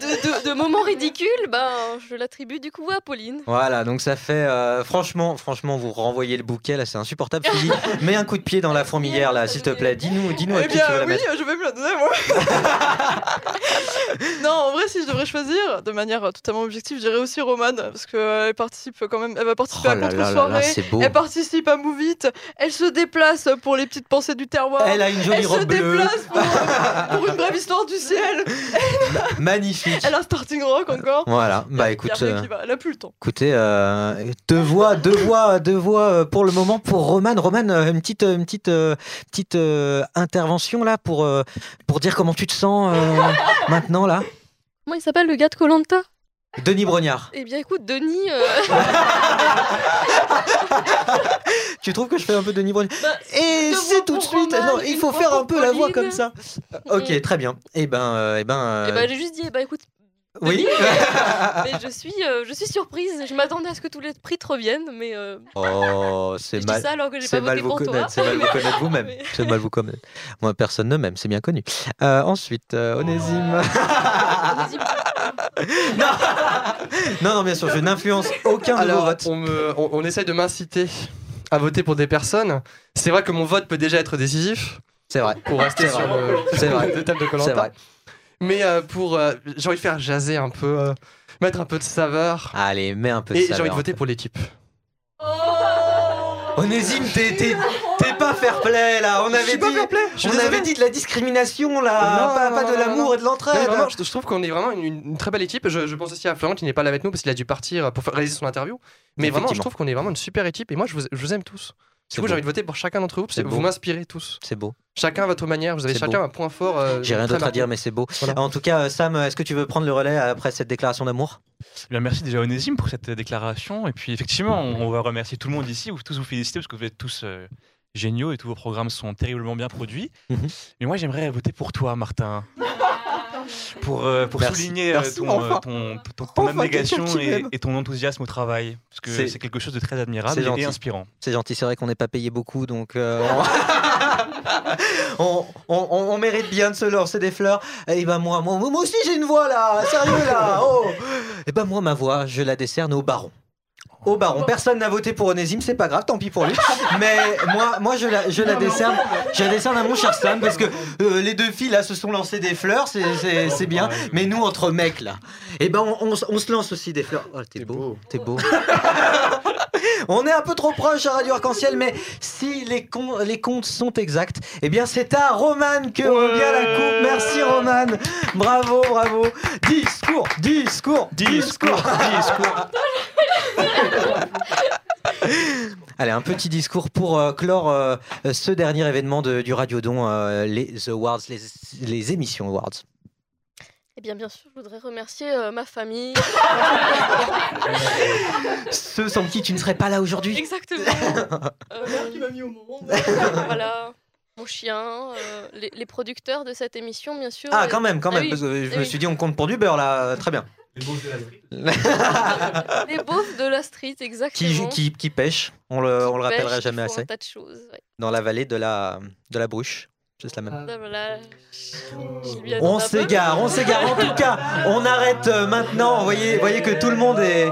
de, de, de- de moments ridicules, ben, je l'attribue du coup à Pauline. Voilà, donc ça fait euh, franchement, franchement, vous renvoyez le bouquet là, c'est insupportable. Mets un coup de pied dans la fourmilière là, s'il te plaît. Dis-nous, dis-nous à Eh qui tu veux bien, la oui, mettre. je vais me la donner, moi. non, en vrai, si je devrais choisir, de manière euh, totalement objective, j'irais aussi Romane, parce qu'elle participe quand même, elle va participer Oh à Contre-soirée, elle participe à Move It, elle se déplace pour les petites pensées du terroir. Elle a une jolie elle robe se bleue. déplace pour, euh, pour une brève histoire du ciel. Magnifique. Elle a Starting Rock encore. Voilà, bah écoute, euh, elle a plus le temps. écoutez, euh, deux voix, deux voix, deux voix euh, pour le moment pour Roman. Roman, euh, une petite, une petite, euh, petite euh, intervention là pour euh, pour dire comment tu te sens euh, maintenant là. Comment il s'appelle le gars de Colanta? Denis Brognard. Eh bien, écoute, Denis. euh, Tu trouves que je fais un peu Denis Brognard? Bah, Et c'est tout de suite. Non, il faut faire un peu la voix comme ça. Mm. Ok, très bien. Eh ben, euh, eh ben. euh, Eh ben, j'ai juste dit, eh ben, écoute. Oui. Mais je suis, euh, je suis surprise. Je m'attendais à ce que tous les prix te reviennent, mais euh, Oh, c'est mal. ça alors que j'ai c'est pas mal voté vous pour connaître, c'est mal vous connaître vous-même. Mais- C'est mal vous connaître. Moi, personne ne m'aime, c'est bien connu. Euh, ensuite, euh, Onésime. non, non, non, bien sûr, je n'influence aucun de vos Alors, votes. on, me, on, on essaye de m'inciter à voter pour des personnes. C'est vrai que mon vote peut déjà être décisif. C'est vrai. Pour rester C'est sur le, C'est thème de C'est Koh-Lanta. vrai. Mais euh, pour. euh, j'ai envie de faire jaser un peu, euh, mettre un peu de saveur. Allez, mets un peu de Et j'ai saveur. envie de voter pour l'équipe. Onésime, t'es, t'es, T'es pas fair play là. On Je avait suis dit, pas fair play, je suis on avait dit de la discrimination là, Non, pas, non, pas non, de non, l'amour non. et de l'entraide. Non, vraiment, je, je trouve qu'on est vraiment une, une très belle équipe. Je, je pense aussi à Florent qui n'est pas là avec nous parce qu'il a dû partir pour faire- réaliser son interview. Mais vraiment, je Effectivement. trouve qu'on est vraiment une super équipe et moi, je vous, je vous aime tous. C'est Du coup, beau. j'ai envie de voter pour chacun d'entre vous parce que vous m'inspirez tous. C'est beau. Chacun à votre manière, vous avez chacun beau. un point fort. euh, J'ai rien d'autre à dire, mais c'est beau. Voilà. En tout cas, Sam, est-ce que tu veux prendre le relais après cette déclaration d'amour? Eh Bien, merci déjà Onésime pour cette déclaration. Et puis effectivement, on, on va remercier tout le monde ici, vous tous vous féliciter parce que vous êtes tous euh, géniaux et tous vos programmes sont terriblement bien produits. Mhm. Mais moi, j'aimerais voter pour toi, Martin. Pour, euh, pour Merci. souligner euh, Merci, ton, enfin. euh, ton, ton- ton Enfin, abnégation et, ton enthousiasme au travail. Parce que C'est- quelque chose de très admirable et- gentil. inspirant. C'est gentil, c'est vrai qu'on n'est pas payé beaucoup, donc euh, on... on, on- on mérite bien de se lancer des fleurs. Et ben moi, moi, moi aussi j'ai une voix là, sérieux là. Oh. Et ben moi, ma voix, je la décerne au baron. Au baron. Personne n'a voté pour Onésime, c'est pas grave, tant pis pour lui. Mais moi, moi je, la, je la décerne, je la décerne à mon cher Sam parce que euh, les deux filles là se sont lancées des fleurs, c'est- c'est bien. Mais nous, entre mecs là, et ben on, on se lance aussi des fleurs. Oh, t'es beau, t'es beau. On est un peu trop proche à Radio Arc-en-Ciel, mais si les, com- les comptes sont exacts, eh bien c'est à Roman que revient la coupe. Merci Roman. Bravo, bravo. Discours, discours, discours, discours. Allez, un petit discours pour euh, clore euh, ce dernier événement de- du Radiodon, euh, les Awards, les, les émissions Awards. Bien, bien sûr, je voudrais remercier euh, ma famille. Ceux sans qui tu ne serais pas là aujourd'hui. Exactement. Euh, qui m'a mis au monde. voilà. Mon chien, euh, les, les producteurs de cette émission, bien sûr. Ah, et- quand même, quand Ah même, oui, parce que je eh me oui. suis dit on compte pour du beurre là, très bien. Les beaufs de la street, exactement. Qui, qui, qui pêche, on le, on le Pêchent, rappellera qui jamais assez. Un tas de choses. ouais. Dans la vallée de la, de la Bruche, juste la même. Ah, voilà. On s'égare, on s'égare. En tout cas, on arrête euh, maintenant. Vous voyez, voyez que tout le monde est,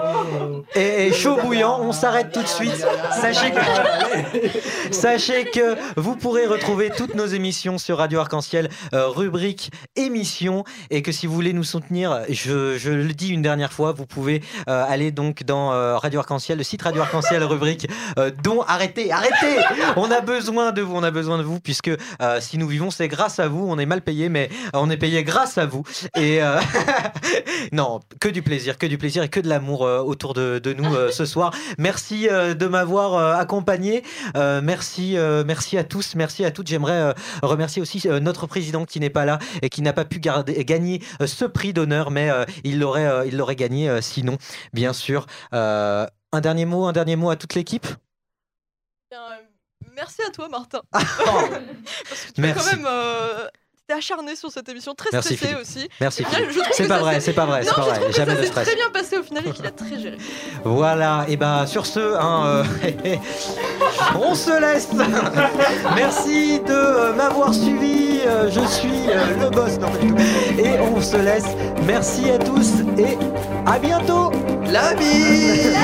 est, est chaud bouillant. On s'arrête tout de suite. Sachez que, sachez que vous pourrez retrouver toutes nos émissions sur Radio Arc-en-Ciel, euh, rubrique émissions, et que si vous voulez nous soutenir, je, je le dis une dernière fois, vous pouvez euh, aller donc dans euh, Radio Arc-en-Ciel, le site Radio Arc-en-Ciel, rubrique euh, dont arrêtez, arrêtez. On a besoin de vous, on a besoin de vous, puisque euh, nous vivons, c'est grâce à vous. On est mal payé, mais on est payé grâce à vous. Et euh, non, que du plaisir, que du plaisir et que de l'amour euh, autour de, nous euh, ce soir. Merci euh, de m'avoir euh, accompagné. Euh, merci, euh, merci à tous, merci à toutes. J'aimerais euh, remercier aussi euh, notre président qui n'est pas là et qui n'a pas pu gagner euh, ce prix d'honneur, mais euh, il l'aurait, euh, il l'aurait gagné euh, sinon, bien sûr. Euh, un dernier mot, un dernier mot à toute l'équipe? Merci à toi, Martin. Oh. Parce que tu Merci. es quand même. euh, t'es acharné sur cette émission, très Merci, stressé Philippe. aussi. Merci, C'est pas vrai, c'est pas vrai, c'est Non, pas je vrai. trouve que Jamais ça de s'est stress. très bien passé au final et qu'il a très géré. Voilà, et ben sur ce, hein, euh, on se laisse. Merci de euh, m'avoir suivi. euh, je suis le boss, non. Et on se laisse. Merci à tous et à bientôt. La vie.